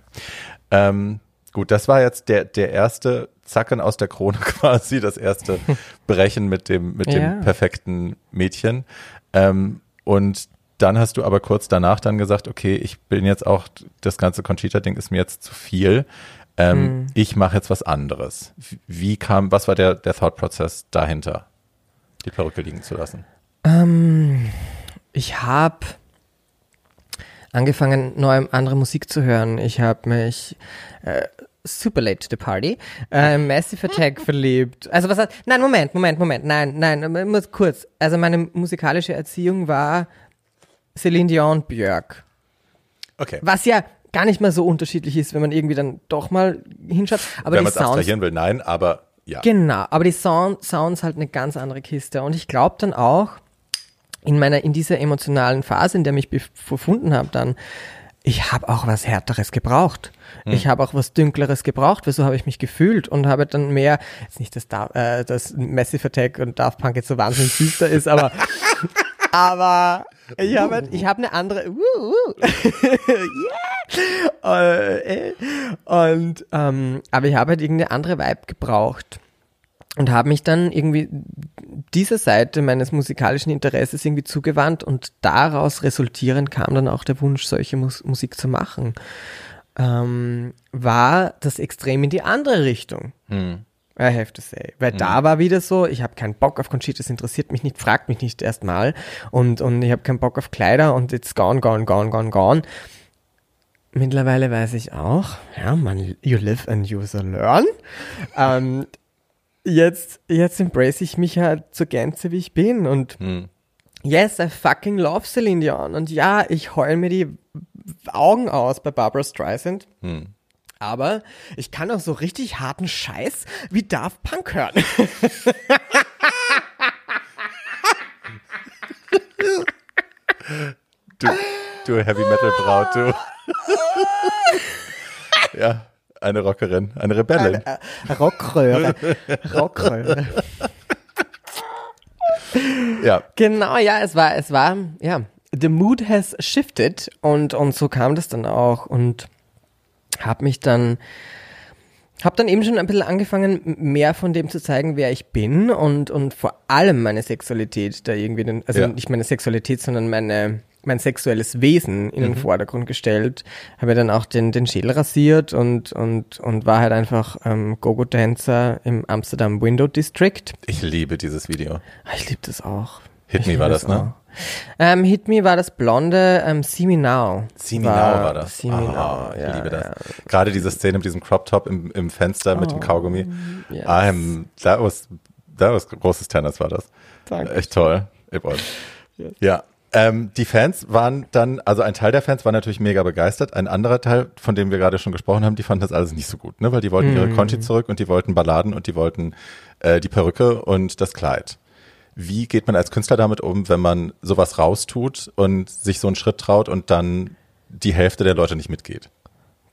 Ähm, gut, das war jetzt der, der erste Zacken aus der Krone *laughs* quasi, das erste Brechen mit dem, mit dem ja. perfekten Mädchen. Ähm, und dann hast du aber kurz danach dann gesagt, okay, ich bin jetzt auch, das ganze Conchita-Ding ist mir jetzt zu viel. Ähm, hm. Ich mache jetzt was anderes. Wie kam, was war der, der Thought-Prozess dahinter, die Perücke liegen zu lassen? Ähm, ich habe angefangen, neue, andere Musik zu hören. Ich habe mich äh, super late to the party. Äh, Massive Attack verliebt. Also was hat, nein, Moment, Moment, Moment, nein, nein, muss kurz. Also meine musikalische Erziehung war Celine Dion Björk. Okay. Was ja gar nicht mal so unterschiedlich ist, wenn man irgendwie dann doch mal hinschaut. Aber Wenn die man es Sounds, abstrahieren will, nein, aber ja. Genau, aber die Sound, Sounds halt eine ganz andere Kiste. Und ich glaube dann auch, in meiner, in dieser emotionalen Phase, in der ich mich befunden habe, dann, ich habe auch was Härteres gebraucht. Ich habe auch was Dünkleres gebraucht, weil so habe ich mich gefühlt und habe dann mehr, jetzt nicht, dass, da, äh, dass Massive Attack und Daft Punk jetzt so wahnsinnig düster ist, aber, *laughs* aber ich habe halt, ich habe eine andere, uh, uh, *laughs* yeah. Äh, äh. und, ähm, aber ich habe halt irgendeine andere Vibe gebraucht und habe mich dann irgendwie dieser Seite meines musikalischen Interesses irgendwie zugewandt und daraus resultierend kam dann auch der Wunsch, solche Mus Musik zu machen. Ähm, war das extrem in die andere Richtung. Hm. I have to say. Weil da war wieder so, ich habe keinen Bock auf Conchita, das interessiert mich nicht, fragt mich nicht erstmal. Und, und ich habe keinen Bock auf Kleider und it's gone, gone, gone, gone, gone. Mittlerweile weiß ich auch, ja, man, you live and you so learn. ähm, jetzt, jetzt embrace ich mich halt zur Gänze, wie ich bin. Und Hm. yes, I fucking love Celine Dion. Und ja, ich heul mir die Augen aus bei Barbara Streisand. Hm. Aber ich kann auch so richtig harten Scheiß wie Daft Punk hören. *laughs* Du, du Heavy Metal Braut, du. *laughs* ja, eine Rockerin, eine Rebellin. Äh, Rockröhre. *laughs* Rockröhre. ja. Genau, ja, es war, es war, ja, the mood has shifted und, und so kam das dann auch und hab mich dann, hab dann eben schon ein bisschen angefangen, mehr von dem zu zeigen, wer ich bin und, und vor allem meine Sexualität da irgendwie, den, also Ja. nicht meine Sexualität, sondern meine, mein sexuelles Wesen in den Vordergrund gestellt, habe dann auch den, den Schädel rasiert und, und, und war halt einfach ähm, Gogo-Dancer im Amsterdam Window District. Ich liebe dieses Video. Ah, Ich liebe das auch. Hit Me war das, ne? Ähm, Hit Me war das blonde ähm, See Me Now. See Me Now war das. See Me Ah, Now, ich ja, liebe das. ja. Gerade diese Szene mit diesem Crop Top im, im Fenster mit dem Kaugummi. Oh, yes. I'm, that was, that was großes Tennis war das. Danke. Echt toll. It was. Ja. Ähm, die Fans waren dann, also ein Teil der Fans war natürlich mega begeistert. Ein anderer Teil, von dem wir gerade schon gesprochen haben, die fanden das alles nicht so gut, ne? Weil die wollten ihre Mhm. Conchi zurück und die wollten Balladen und die wollten äh, die Perücke und das Kleid. Wie geht man als Künstler damit um, wenn man sowas raustut und sich so einen Schritt traut und dann die Hälfte der Leute nicht mitgeht?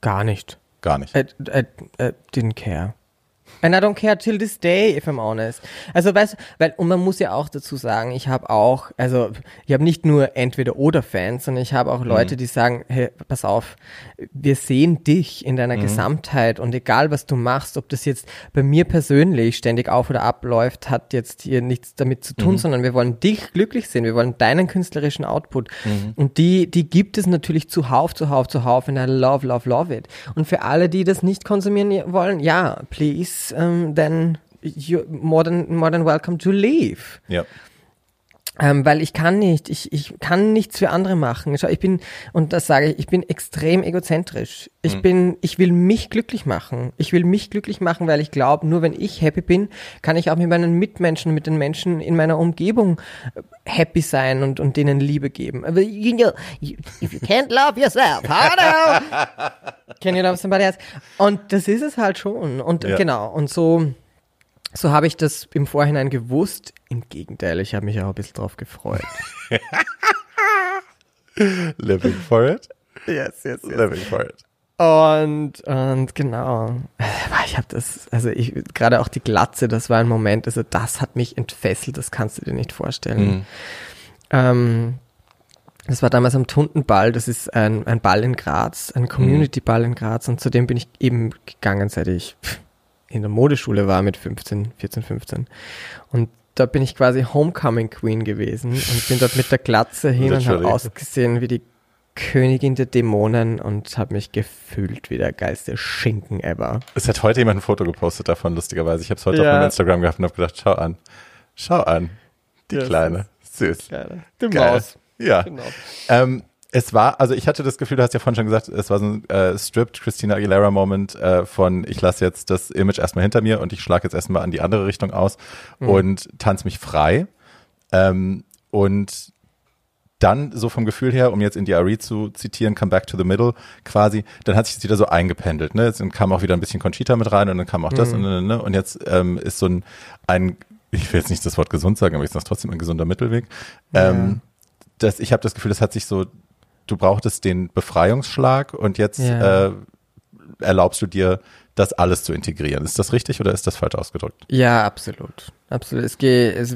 Gar nicht. Gar nicht. I, I, I didn't care. And I don't care till this day, if I'm honest. Also weißt weil, und man muss ja auch dazu sagen, ich habe auch, also ich habe nicht nur entweder oder Fans, sondern ich habe auch Leute, die sagen, hey, pass auf, wir sehen dich in deiner Gesamtheit und egal was du machst, ob das jetzt bei mir persönlich ständig auf oder abläuft, hat jetzt hier nichts damit zu tun, sondern wir wollen dich glücklich sehen, wir wollen deinen künstlerischen Output. Und die, die gibt es natürlich zuhauf, zuhauf, zuhauf und I love, love, love it. Und für alle, die das nicht konsumieren wollen, ja, please, um, then you're more than, more than welcome to leave. Ja. Ähm, weil ich kann nicht, ich, ich kann nichts für andere machen. Schau, ich bin, und das sage ich, ich bin extrem egozentrisch. Ich bin, ich will mich glücklich machen. Ich will mich glücklich machen, weil ich glaube, nur wenn ich happy bin, kann ich auch mit meinen Mitmenschen, mit den Menschen in meiner Umgebung äh, happy sein und, und denen Liebe geben. Aber you know, if you can't love yourself, how do? *laughs* Can you love somebody else? Und das ist es halt schon. Und Ja. genau, und so, so habe ich das im Vorhinein gewusst. Im Gegenteil, ich habe mich auch ein bisschen drauf gefreut. *laughs* Living for it. yes, yes, Living for it. Und, und genau. Ich habe das, also ich, gerade auch die Glatze, das war ein Moment, also das hat mich entfesselt, das kannst du dir nicht vorstellen. Mhm. Ähm, das war damals am Tuntenball, das ist ein, ein Ball in Graz, ein Community-Ball in Graz und zu dem bin ich eben gegangen, seit ich in der Modeschule war mit 15, 14, 15. Und da bin ich quasi Homecoming Queen gewesen und bin dort mit der Glatze *laughs* hin und habe ausgesehen wie die Königin der Dämonen und habe mich gefühlt wie der geilste Schinken ever. Es hat heute jemand ein Foto gepostet davon, lustigerweise. Ich habe es heute Ja. auf meinem Instagram gehabt und habe gedacht, schau an. Schau an. Die Ja, Kleine. Süß. Geil. Die Geil. Maus. Ja. Genau. Ähm, es war, also ich hatte das Gefühl, du hast ja vorhin schon gesagt, es war so ein äh, stripped Christina Aguilera Moment äh, von ich lasse jetzt das Image erstmal hinter mir und ich schlage jetzt erstmal an die andere Richtung aus mhm. und tanze mich frei. Ähm, und dann so vom Gefühl her, um jetzt in die Ari zu zitieren, come back to the middle quasi, dann hat sich das wieder so eingependelt. Ne? Jetzt kam auch wieder ein bisschen Conchita mit rein und dann kam auch das mhm. und, ne? und jetzt ähm, ist so ein, ein, ich will jetzt nicht das Wort gesund sagen, aber ich sage trotzdem ein gesunder Mittelweg. Ja. Ähm, das, ich habe das Gefühl, das hat sich so, du brauchtest den Befreiungsschlag und jetzt ja. äh, erlaubst du dir das alles zu integrieren. Ist das richtig oder ist das falsch ausgedrückt? Ja, absolut. Absolut. Es geht, es,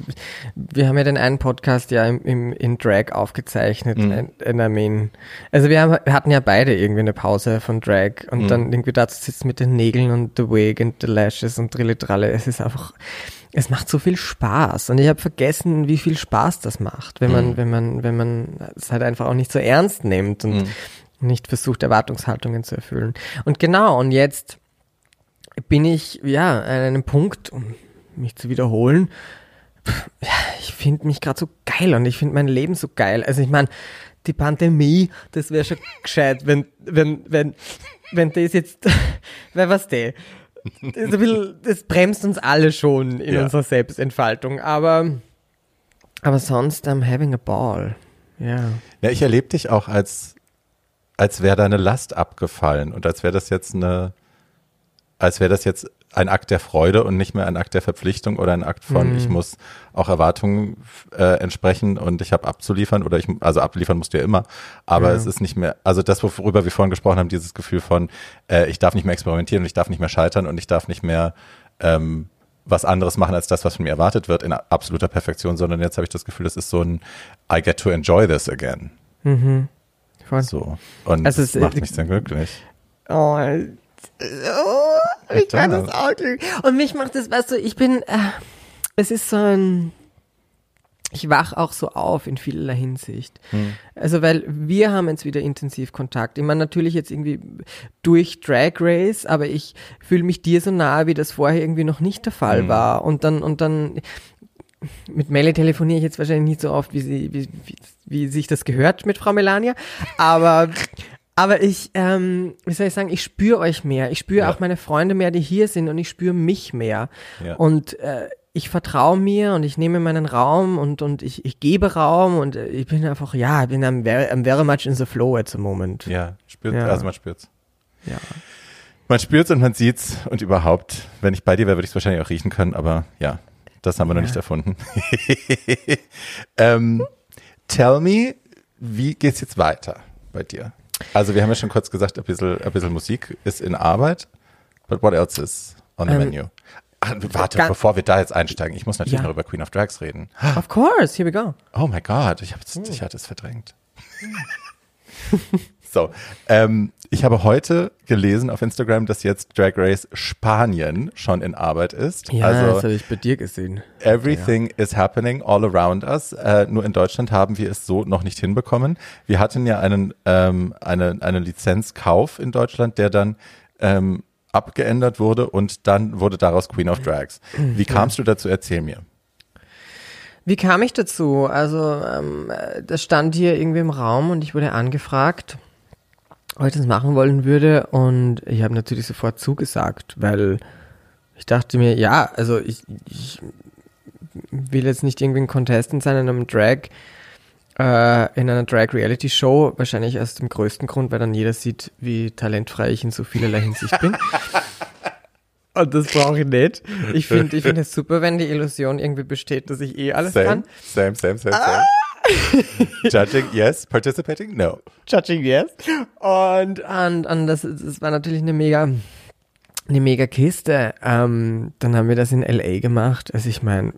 wir haben ja den einen Podcast ja im, im, in Drag aufgezeichnet. Mhm. And I mean, also wir, haben, wir hatten ja beide irgendwie eine Pause von Drag und mhm. dann irgendwie dazu sitzt mit den Nägeln und the wig and the lashes und Trille Es ist einfach, es macht so viel Spaß und ich habe vergessen, wie viel Spaß das macht, wenn man, mhm. wenn man, wenn man es halt einfach auch nicht so ernst nimmt und mhm. nicht versucht, Erwartungshaltungen zu erfüllen. Und genau, und jetzt bin ich ja an einem Punkt, um mich zu wiederholen. Ich finde mich gerade so geil und ich finde mein Leben so geil. Also ich meine, die Pandemie, das wäre schon *laughs* gescheit, wenn, wenn, wenn, wenn das jetzt, wer was der? Das, das bremst uns alle schon in ja. unserer Selbstentfaltung, aber, aber sonst, I'm having a ball. Ja. Ja, ich erlebe dich auch als, als wäre deine Last abgefallen und als wäre das jetzt eine, als wäre das jetzt ein Akt der Freude und nicht mehr ein Akt der Verpflichtung oder ein Akt von, mhm. ich muss auch Erwartungen äh, entsprechen und ich habe abzuliefern oder ich, also abliefern musst du ja immer, aber ja. es ist nicht mehr, also das, worüber wir vorhin gesprochen haben, dieses Gefühl von, äh, ich darf nicht mehr experimentieren und ich darf nicht mehr scheitern und ich darf nicht mehr ähm, was anderes machen als das, was von mir erwartet wird in absoluter Perfektion, sondern jetzt habe ich das Gefühl, das ist so ein I get to enjoy this again. Mhm. Voll. So. Und also das macht mich sehr glücklich. Oh, Oh, ich kann das auch glücklich. Und mich macht das, weißt du, ich bin, äh, es ist so ein, ich wach auch so auf in vielerlei Hinsicht. Hm. Also, weil wir haben jetzt wieder intensiv Kontakt. Ich meine, natürlich jetzt irgendwie durch Drag Race, aber ich fühle mich dir so nahe, wie das vorher irgendwie noch nicht der Fall hm. war. Und dann, und dann, mit Melle telefoniere ich jetzt wahrscheinlich nicht so oft, wie sie, wie, wie, wie sich das gehört mit Frau Melania. Aber, aber ich, ähm, wie soll ich sagen, ich spüre euch mehr. Ich spüre ja. auch meine Freunde mehr, die hier sind und ich spüre mich mehr. Ja. Und äh, ich vertraue mir und ich nehme meinen Raum und, und ich, ich gebe Raum und äh, ich bin einfach, ja, ich bin am very, very much in the flow at the moment. Ja, spürt, ja. also man spürt's. Ja. Man spürt's und man sieht's und überhaupt, wenn ich bei dir wäre, würde ich es wahrscheinlich auch riechen können, aber ja, das haben wir noch nicht erfunden. *laughs* ähm, tell me, wie geht's jetzt weiter bei dir? Also wir haben ja schon kurz gesagt, ein bisschen, ein bisschen Musik ist in Arbeit. But what else is on the ähm, menu? Ach, warte, bevor wir da jetzt einsteigen, ich muss natürlich ja. noch über Queen of Drags reden. Of course, here we go. Oh my God, ich, hab, hm. ich hatte es verdrängt. *laughs* So, ähm, ich habe heute gelesen auf Instagram, dass jetzt Drag Race Spanien schon in Arbeit ist. Ja, also, das habe ich bei dir gesehen. Everything ja. is happening all around us. Äh, nur in Deutschland haben wir es so noch nicht hinbekommen. Wir hatten ja einen, ähm, eine, einen Lizenzkauf in Deutschland, der dann ähm, abgeändert wurde und dann wurde daraus Queen of Drags. Wie kamst du dazu? Erzähl mir. Wie kam ich dazu? Also, ähm, das stand hier irgendwie im Raum und ich wurde angefragt ob ich das machen wollen würde. Und ich habe natürlich sofort zugesagt, weil ich dachte mir, ja, also ich, ich will jetzt nicht irgendwie ein Contestant sein in einem Drag, äh, in einer Drag-Reality-Show, wahrscheinlich aus dem größten Grund, weil dann jeder sieht, wie talentfrei ich in so vielerlei Hinsicht bin. *laughs* Und das brauche ich nicht. Ich finde ich finde es super, wenn die Illusion irgendwie besteht, dass ich eh alles same, kann. Same, same, same, same. Ah! *laughs* Judging, yes. Participating, no. Judging, yes. Und, und, und das, das war natürlich eine mega, eine mega Kiste. Ähm, dann haben wir das in LA gemacht. Also ich meine,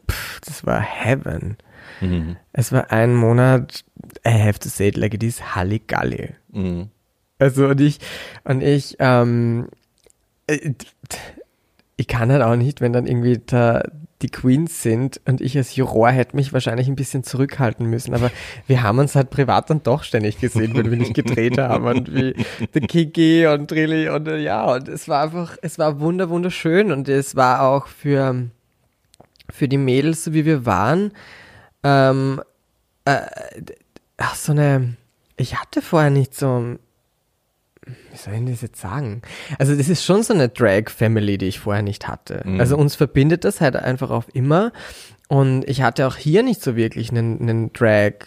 das war Heaven. Mhm. Es war ein Monat, I have to say it like it is, Halligalli. Mhm. Also und ich, und ich, ähm, äh, ich kann halt auch nicht, wenn dann irgendwie da die Queens sind und ich als Juror hätte mich wahrscheinlich ein bisschen zurückhalten müssen, aber wir haben uns halt privat dann doch ständig gesehen, wenn wir nicht gedreht haben und wie The Kiki und Trilly und äh, ja, und es war einfach, es war wunder wunderschön und es war auch für, für die Mädels, so wie wir waren, ähm, äh, ach, so eine ich hatte vorher nicht so, wie soll ich das jetzt sagen? Also das ist schon so eine Drag-Family, die ich vorher nicht hatte. Mhm. Also uns verbindet das halt einfach auf immer. Und ich hatte auch hier nicht so wirklich einen, einen Drag-Kreis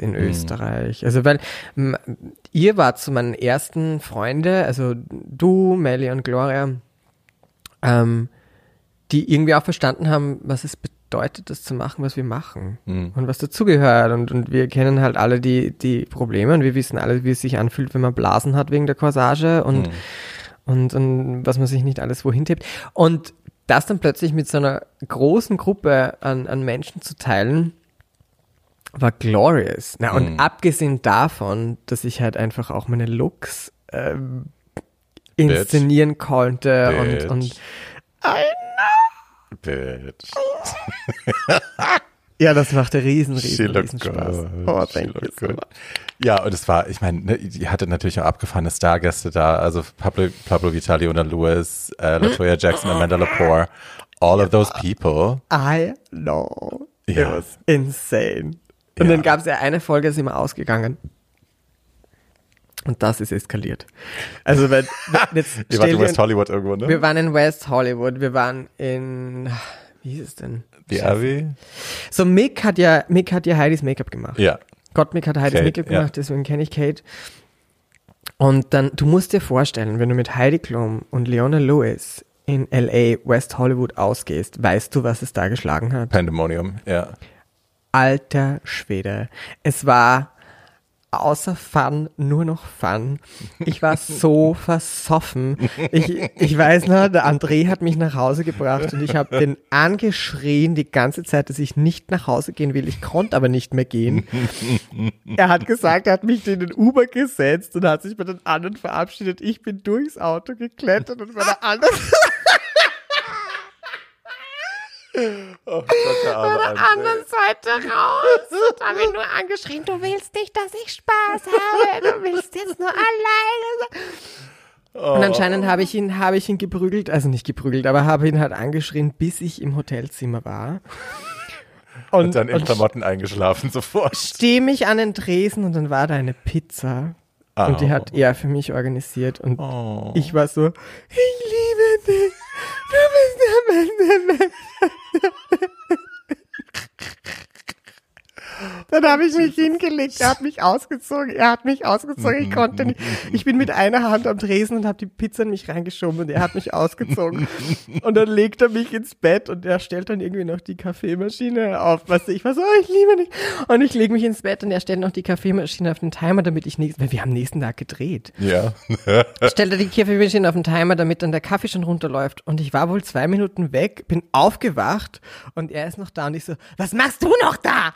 in Österreich. Also weil ihr wart so meine ersten Freunde, also du, Melly und Gloria, ähm, die irgendwie auch verstanden haben, was es bedeutet, das zu machen, was wir machen Mhm. und was dazugehört. Und, und wir kennen halt alle die, die Probleme und wir wissen alle, wie es sich anfühlt, wenn man Blasen hat wegen der Corsage und, und, und was man sich nicht alles wohin tippt. Und das dann plötzlich mit so einer großen Gruppe an, an Menschen zu teilen, war glorious. Na, und Mhm. abgesehen davon, dass ich halt einfach auch meine Looks ähm, inszenieren konnte Bitch. und, und Bitch. *laughs* ja, das machte riesen, riesen, riesen Spaß. Oh, thank you. Ja, und es war, ich meine, ne, die hatte natürlich auch abgefahrene Stargäste da, also Pablo, Pablo Vitali, Una Lewis, äh, Latoya Jackson, Amanda Lepore, all of those people. I know. It Ja. was insane. Und Ja. dann gab es ja eine Folge, sind wir ausgegangen. Und das ist eskaliert. Also, wenn, *laughs* jetzt Ihr wart in West Hollywood irgendwo, ne? wir waren in West Hollywood, wir waren in, wie hieß es denn? Die Abbey? So, Mick hat ja, Mick hat ja Heidis Make-up gemacht. Ja. Gott, Mick hat Heidis Make-up ja. gemacht, deswegen kenne ich Kate. Und dann, du musst dir vorstellen, wenn du mit Heidi Klum und Leona Lewis in L.A., West Hollywood ausgehst, weißt du, was es da geschlagen hat? Pandemonium, ja. Alter Schwede. Es war außer Fun nur noch Fun. Ich war *laughs* so versoffen. Ich, ich weiß noch, der André hat mich nach Hause gebracht und ich habe den angeschrien die ganze Zeit, dass ich nicht nach Hause gehen will. Ich konnte aber nicht mehr gehen. *laughs* Er hat gesagt, er hat mich in den Uber gesetzt und hat sich bei den anderen verabschiedet. Ich bin durchs Auto geklettert und bei der anderen *laughs* Oh Gott, der arme André. anderen Seite raus und habe ihn nur angeschrien, du willst nicht, dass ich Spaß habe, du willst jetzt nur alleine. sein." Und anscheinend habe ich ihn, habe ich ihn geprügelt, also nicht geprügelt, aber habe ihn halt angeschrien, bis ich im Hotelzimmer war. Und dann in Klamotten eingeschlafen sofort. stehe mich an den Tresen und dann war da eine Pizza. Und die hat er für mich organisiert und Oh. ich war so, ich liebe dich, du bist der beste Mensch. Dann habe ich mich hingelegt, er hat mich ausgezogen, er hat mich ausgezogen, ich konnte nicht. Ich bin mit einer Hand am Tresen und habe die Pizza in mich reingeschoben und er hat mich ausgezogen. Und dann legt er mich ins Bett und er stellt dann irgendwie noch die Kaffeemaschine auf. Du, ich war so, oh, ich liebe dich. Und ich lege mich ins Bett und er stellt noch die Kaffeemaschine auf den Timer, damit ich nächsten, weil wir haben nächsten Tag gedreht. Ja. *laughs* Stellt er die Kaffeemaschine auf den Timer, damit dann der Kaffee schon runterläuft. Und ich war wohl zwei Minuten weg, bin aufgewacht und er ist noch da und ich so, was machst du noch da?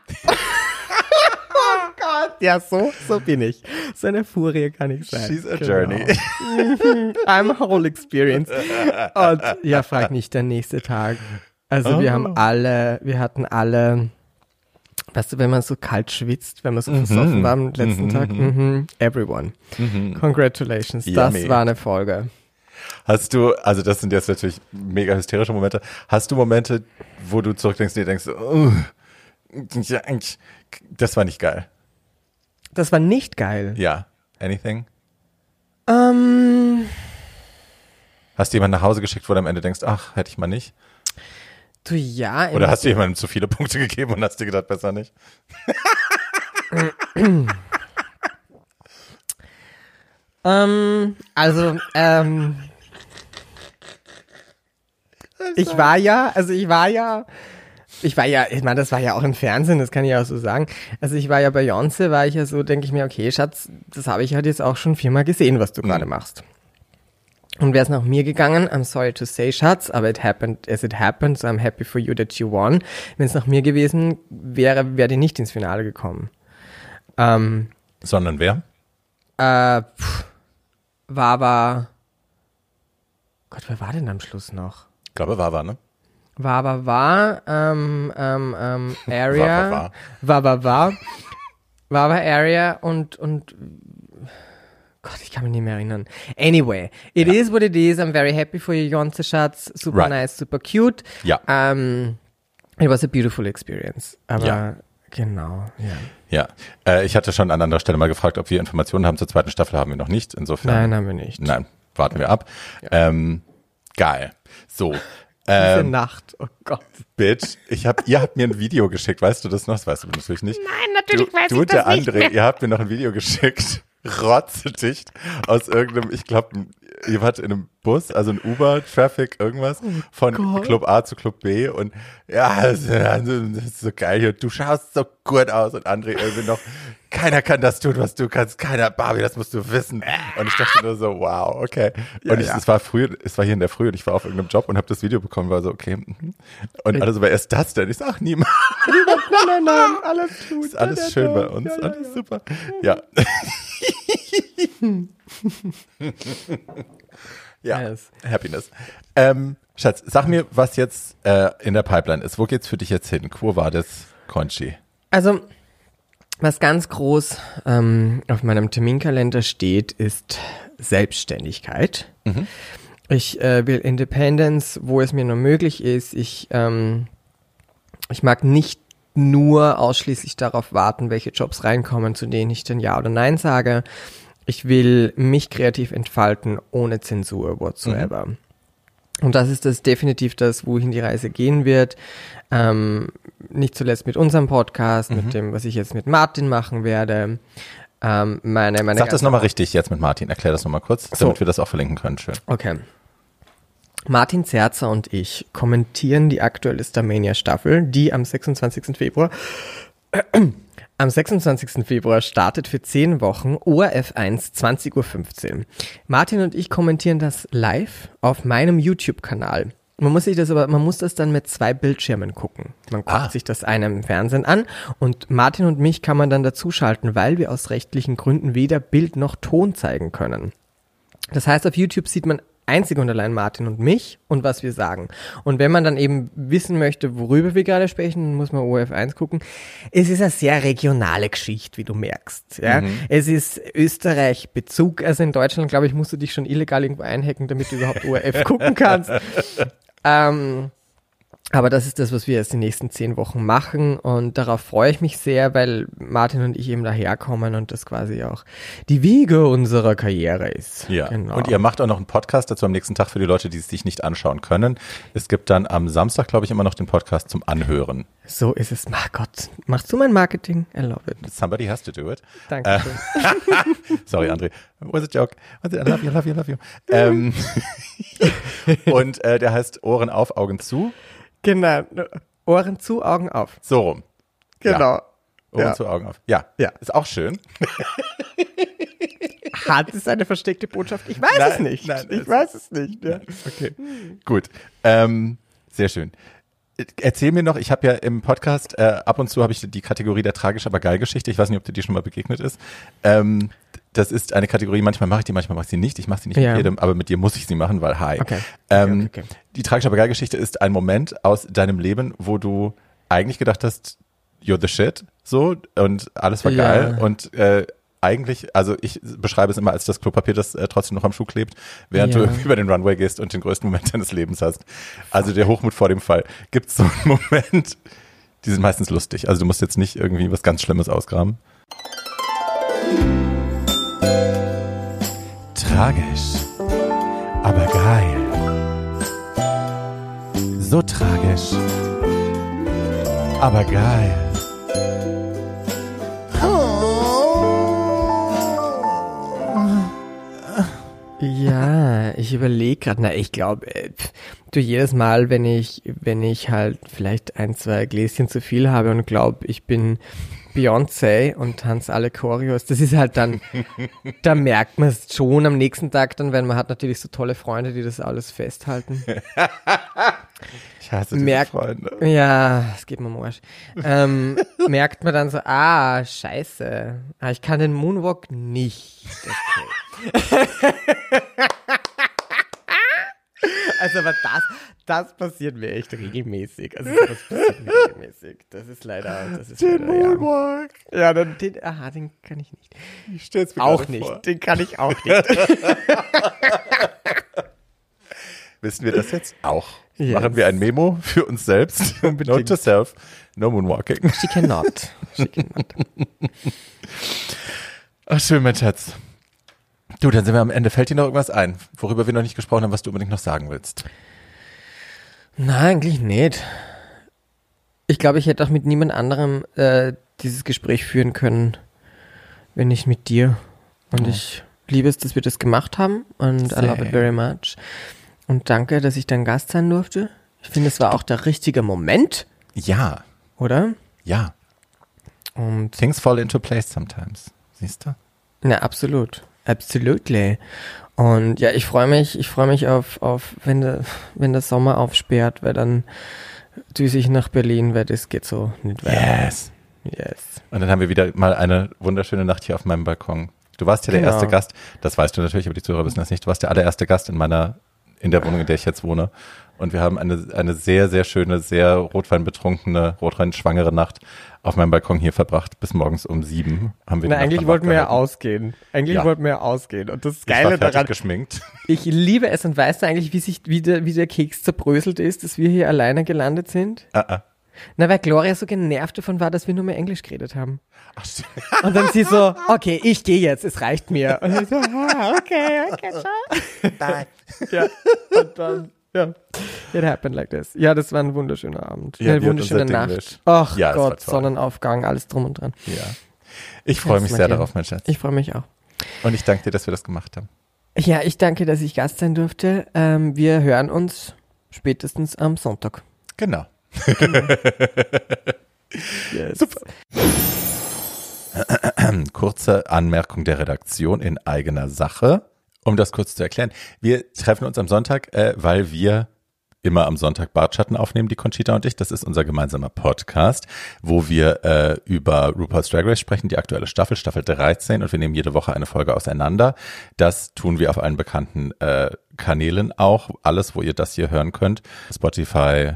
Oh Gott. Ja, so, so bin ich. So eine Furie kann ich sein. She's a Genau. journey. *laughs* I'm a whole experience. Und ja, frag nicht, der nächste Tag. Also wir Oh. haben alle, wir hatten alle, weißt du, wenn man so kalt schwitzt, wenn man so versoffen war am letzten Tag, mhm. everyone. Congratulations, das Yummy. war eine Folge. Hast du, also das sind jetzt natürlich mega hysterische Momente. Hast du Momente, wo du zurückdenkst und dir denkst, oh, das war nicht geil. Das war nicht geil. Ja. Anything? Ähm, Hast du jemanden nach Hause geschickt, wo du am Ende denkst, ach, hätte ich mal nicht? du ja. Oder hast du jemandem zu viele Punkte *laughs* gegeben und hast dir gedacht, besser nicht? *clears throat* Ähm, also, ähm, ich war ja, also ich war ja, ich war ja, ich meine, das war ja auch im Fernsehen, das kann ich auch so sagen. Also ich war ja bei Beyoncé, war ich ja so, denke ich mir, okay, Schatz, das habe ich halt jetzt auch schon viermal gesehen, was du gerade machst. Und wäre es nach mir gegangen, I'm sorry to say, Schatz, aber it happened as it happened, so I'm happy for you that you won. Wenn es nach mir gewesen wäre, wäre die nicht ins Finale gekommen. Ähm, Sondern wer? äh, pff, war aber. Gott, wer war denn am Schluss noch? Ich glaube, war, war, ne? War aber war, ähm, ähm, ähm, *laughs* Area. War, war, War war war. War Area und, und, Gott, ich kann mich nicht mehr erinnern. Anyway, it is what it is. I'm very happy for you, Jonze Schatz. Super Right. nice, super cute. Ja. Um, it was a beautiful experience. Aber Ja. Genau, ja. Ja, äh, ich hatte schon an anderer Stelle mal gefragt, ob wir Informationen haben zur zweiten Staffel, haben wir noch nicht. Insofern. Nein, haben wir nicht. Nein, warten wir ab. Ähm, geil. So. Diese Ähm, Nacht, oh Gott. Bitch, ich hab, ihr habt mir ein Video geschickt, weißt du das noch? Das weißt du natürlich nicht. Nein, natürlich du, weiß du ich und der das nicht André, mehr. ihr habt mir noch ein Video geschickt, *laughs* rotzedicht, aus irgendeinem, ich glaube, ihr wart in einem Bus, also ein Uber-Traffic, irgendwas, von Gott. Club A zu Club B und ja, das, das ist so geil hier, du schaust so gut aus und André irgendwie noch, keiner kann das tun, was du kannst, keiner, Barbie, das musst du wissen. Und ich dachte nur so, wow, okay. und ich, ja. es war früh, es war hier in der Früh und ich war auf irgendeinem Job und habe das Video bekommen, war so, okay. mhm. Und alle so, wer ist das denn? Ich sag, ach, niemand. Nein, nein, nein, *laughs* alles gut. Ist alles schön bei uns, alles super. Ja. *laughs* ja, Yes. Happiness. Ähm, Schatz, sag mir, was jetzt äh, in der Pipeline ist. Wo geht's für dich jetzt hin? Quo war das, Conchi? Also, was ganz groß ähm, auf meinem Terminkalender steht, ist Selbstständigkeit. Ich äh, will Independence, wo es mir nur möglich ist. Ich, ähm, ich mag nicht nur ausschließlich darauf warten, welche Jobs reinkommen, zu denen ich dann Ja oder Nein sage. Ich will mich kreativ entfalten, ohne Zensur whatsoever. Und das ist das definitiv das, wohin die Reise gehen wird. Ähm, nicht zuletzt mit unserem Podcast, Mhm. mit dem, was ich jetzt mit Martin machen werde. Ähm, meine, meine Sag das nochmal richtig jetzt mit Martin. Erklär das nochmal kurz, damit So. wir das auch verlinken können. Schön. Okay. Martin Zerzer und ich kommentieren die aktuelle Starmania Staffel, die am 26. Februar am 26. Februar startet für 10 Wochen ORF 1 20.15 Uhr. Martin und ich kommentieren das live auf meinem YouTube-Kanal. Man muss sich das aber, man muss das dann mit zwei Bildschirmen gucken. Man guckt Ah. sich das eine im Fernsehen an und Martin und mich kann man dann dazuschalten, weil wir aus rechtlichen Gründen weder Bild noch Ton zeigen können. Das heißt, auf YouTube sieht man einzig und allein Martin und mich und was wir sagen. Und wenn man dann eben wissen möchte, worüber wir gerade sprechen, dann muss man OF1 gucken. Es ist eine sehr regionale Geschichte, wie du merkst. Ja? Es ist Österreich-Bezug. Also in Deutschland, glaube ich, musst du dich schon illegal irgendwo einhacken, damit du überhaupt ORF *laughs* gucken kannst. Ähm, aber das ist das, was wir jetzt die nächsten zehn Wochen machen und darauf freue ich mich sehr, weil Martin und ich eben daherkommen und das quasi auch die Wiege unserer Karriere ist. Ja. genau. Und ihr macht auch noch einen Podcast dazu am nächsten Tag für die Leute, die es sich nicht anschauen können. Es gibt dann am Samstag, glaube ich, immer noch den Podcast zum Anhören. So ist es. Mach Gott, machst du mein Marketing? I love it. Somebody has to do it. Danke. *laughs* Sorry, André. Was a joke. Was a, I love you, I love you, I love you. Ähm, *laughs* und äh, der heißt Ohren auf, Augen zu. Genau. Ohren zu, Augen auf. So rum. Genau. Ohren Ja. zu, Augen auf. Ja. Ja. Ist auch schön. *laughs* Hat es eine versteckte Botschaft? Ich weiß Nein, es nicht. nein, ich es- weiß es nicht. Ja. Okay. Gut. Ähm, sehr schön. Erzähl mir noch, ich habe ja im Podcast, äh, ab und zu habe ich die Kategorie der tragisch aber geil Geschichte. Ich weiß nicht, ob dir die schon mal begegnet ist. Ähm, das ist eine Kategorie, manchmal mache ich die, manchmal mache ich sie nicht. Ich mache sie nicht Ja. mit jedem, aber mit dir muss ich sie machen, weil hi. Okay. Ähm, Okay, okay. Die tragisch aber geil Geschichte ist ein Moment aus deinem Leben, wo du eigentlich gedacht hast, you're the shit, so, und alles war Ja. geil und äh, eigentlich, also ich beschreibe es immer als das Klopapier, das äh, trotzdem noch am Schuh klebt, während Ja. du *laughs* über den Runway gehst und den größten Moment deines Lebens hast. Also der Hochmut vor dem Fall. Gibt es so einen *laughs* Moment, die sind meistens lustig. Also du musst jetzt nicht irgendwie was ganz Schlimmes ausgraben. Tragisch, aber geil. So tragisch, aber geil. Ja, ich überlege gerade, na, ich glaube, du jedes Mal, wenn ich, wenn ich halt vielleicht ein, zwei Gläschen zu viel habe und glaube, ich bin Beyoncé und tanze alle Choreos, das ist halt dann, *laughs* da merkt man es schon am nächsten Tag dann, wenn man hat natürlich so tolle Freunde, die das alles festhalten. *laughs* Ich hasse diese Merk- Freunde. Ja, es geht mir am Arsch. Ähm, merkt man dann so, ah, scheiße, ah, ich kann den Moonwalk nicht. Okay. *laughs* also, aber das, das passiert mir echt regelmäßig. Also, das passiert mir regelmäßig. Das ist leider, das ist leider, ja. Moonwalk. Ja, dann, den, aha, den kann ich nicht. Ich stell's mir Auch nicht, vor. den kann ich auch nicht. *laughs* Wissen wir das jetzt auch? Yes. Machen wir ein Memo für uns selbst. *laughs* Unbedingt. Note to self, no moonwalking. She cannot. She cannot. *laughs* Ach, schön, mein Schatz. Du, dann sind wir am Ende. Fällt dir noch irgendwas ein, worüber wir noch nicht gesprochen haben, was du unbedingt noch sagen willst? Nein, eigentlich nicht. Ich glaube, ich hätte auch mit niemand anderem äh, dieses Gespräch führen können, wenn nicht mit dir. Und Oh. ich liebe es, dass wir das gemacht haben und I love Same. it very much. Und danke, dass ich dein Gast sein durfte. Ich finde, es war auch der richtige Moment, Ja, oder? ja. Und Things fall into place sometimes. Siehst du? Na, absolut. Absolutely. Und ja, ich freue mich, ich freue mich auf, auf wenn, der, wenn der Sommer aufsperrt, weil dann düse ich nach Berlin, weil das geht so nicht weiter. Yes. Yes. Und dann haben wir wieder mal eine wunderschöne Nacht hier auf meinem Balkon. Du warst ja der Genau. erste Gast, das weißt du natürlich, aber die Zuhörer wissen das nicht. Du warst der allererste Gast in meiner, in der Wohnung, in der ich jetzt wohne. Und wir haben eine, eine sehr, sehr schöne, sehr rotweinbetrunkene, rotweinschwangere Nacht auf meinem Balkon hier verbracht. Bis morgens um sieben haben wir Na, eigentlich wollten wir ja ausgehen. Eigentlich Ja. wollten wir ja ausgehen. Und das Ich war Geile daran, geschminkt. *laughs* ich liebe es und weißt du eigentlich, wie sich, wie der, wie der Keks zerbröselt ist, dass wir hier alleine gelandet sind? Ah, ah. Na, weil Gloria so genervt davon war, dass wir nur mehr Englisch geredet haben. Ach. *laughs* Und dann sie so, okay, ich gehe jetzt, es reicht mir. *laughs* Und ich so, ah, okay, okay, ciao. Bye. Ja, und dann, ja, it happened like this. Ja, das war ein wunderschöner Abend. Ja, eine wunderschöne Nacht. Ach Ja, Gott. Sonnenaufgang, alles drum und dran. Ja. Ich freue mich sehr darauf, mein Schatz. Ich freue mich auch. Und ich danke dir, dass wir das gemacht haben. Ja, ich danke, dass ich Gast sein durfte. Ähm, wir hören uns spätestens am Sonntag. Genau. *laughs* Yes. Super. *clears throat* Kurze Anmerkung der Redaktion in eigener Sache. Um das kurz zu erklären. Wir treffen uns am Sonntag, äh, weil wir immer am Sonntag Bartschatten aufnehmen, die Conchita und ich. Das ist unser gemeinsamer Podcast, wo wir äh, über RuPaul's Drag Race sprechen, die aktuelle Staffel, Staffel 13. Und wir nehmen jede Woche eine Folge auseinander. Das tun wir auf allen bekannten äh, Kanälen auch. Alles, wo ihr das hier hören könnt. Spotify,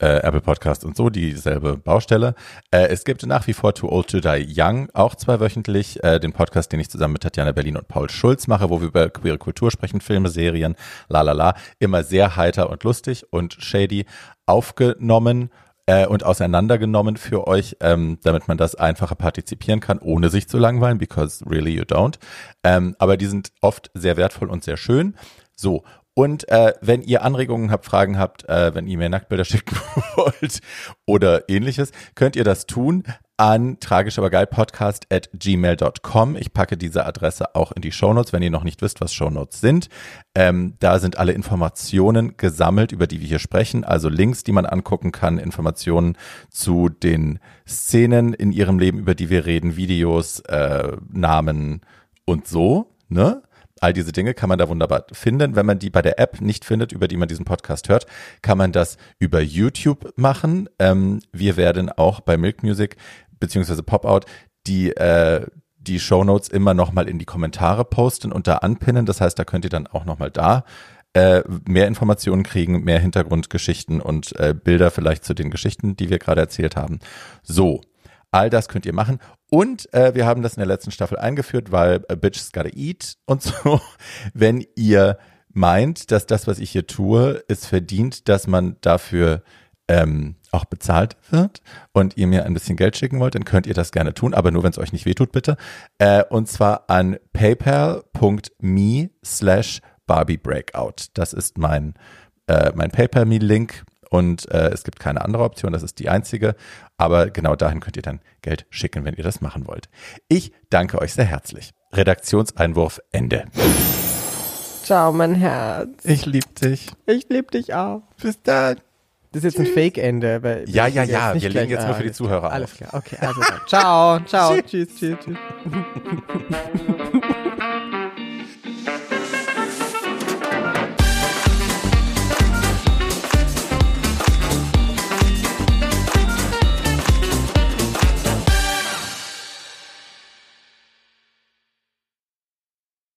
äh, Apple Podcast und so, dieselbe Baustelle. Äh, es gibt nach wie vor Too Old to Die Young, auch zweiwöchentlich, äh, den Podcast, den ich zusammen mit Tatjana Berlin und Paul Schulz mache, wo wir über queere Kultur sprechen, Filme, Serien, la la la. Immer sehr heiter und lustig und shady aufgenommen äh, und auseinandergenommen für euch, ähm, damit man das einfacher partizipieren kann, ohne sich zu langweilen, because really you don't. Ähm, aber die sind oft sehr wertvoll und sehr schön. So, und äh, wenn ihr Anregungen habt, Fragen habt, äh, wenn ihr mir Nacktbilder *laughs* schicken wollt oder ähnliches, könnt ihr das tun an tragisch aber geil podcast at gmail.com. Ich packe diese Adresse auch in die Shownotes, wenn ihr noch nicht wisst, was Shownotes sind. Ähm, da sind alle Informationen gesammelt, über die wir hier sprechen, also Links, die man angucken kann, Informationen zu den Szenen in ihrem Leben, über die wir reden, Videos, äh, Namen und so, ne? All diese Dinge kann man da wunderbar finden. Wenn man die bei der App nicht findet, über die man diesen Podcast hört, kann man das über YouTube machen. Ähm, wir werden auch bei Milk Music beziehungsweise Pop-Out die äh, die Shownotes immer nochmal in die Kommentare posten und da anpinnen. Das heißt, da könnt ihr dann auch nochmal da äh, mehr Informationen kriegen, mehr Hintergrundgeschichten und äh, Bilder vielleicht zu den Geschichten, die wir gerade erzählt haben. So, all das könnt ihr machen. Und äh, wir haben das in der letzten Staffel eingeführt, weil a bitch's gotta eat und so. *laughs* Wenn ihr meint, dass das, was ich hier tue, es verdient, dass man dafür ähm, auch bezahlt wird und ihr mir ein bisschen Geld schicken wollt, dann könnt ihr das gerne tun, aber nur wenn es euch nicht wehtut, bitte. Äh, und zwar an paypal.me slash Barbie Breakout. Das ist mein, äh, mein PayPal-Me-Link und äh, es gibt keine andere Option, das ist die einzige. Aber genau dahin könnt ihr dann Geld schicken, wenn ihr das machen wollt. Ich danke euch sehr herzlich. Redaktionseinwurf Ende. Ciao, mein Herz. Ich lieb dich. Ich lieb dich auch. Bis dann. Das ist jetzt ein Fake-Ende. weil Ja, ja, ja, wir legen jetzt nur für die Zuhörer Alles auf. klar, okay, also dann. Ciao, ciao, tschüss, tschüss, tschüss. *laughs*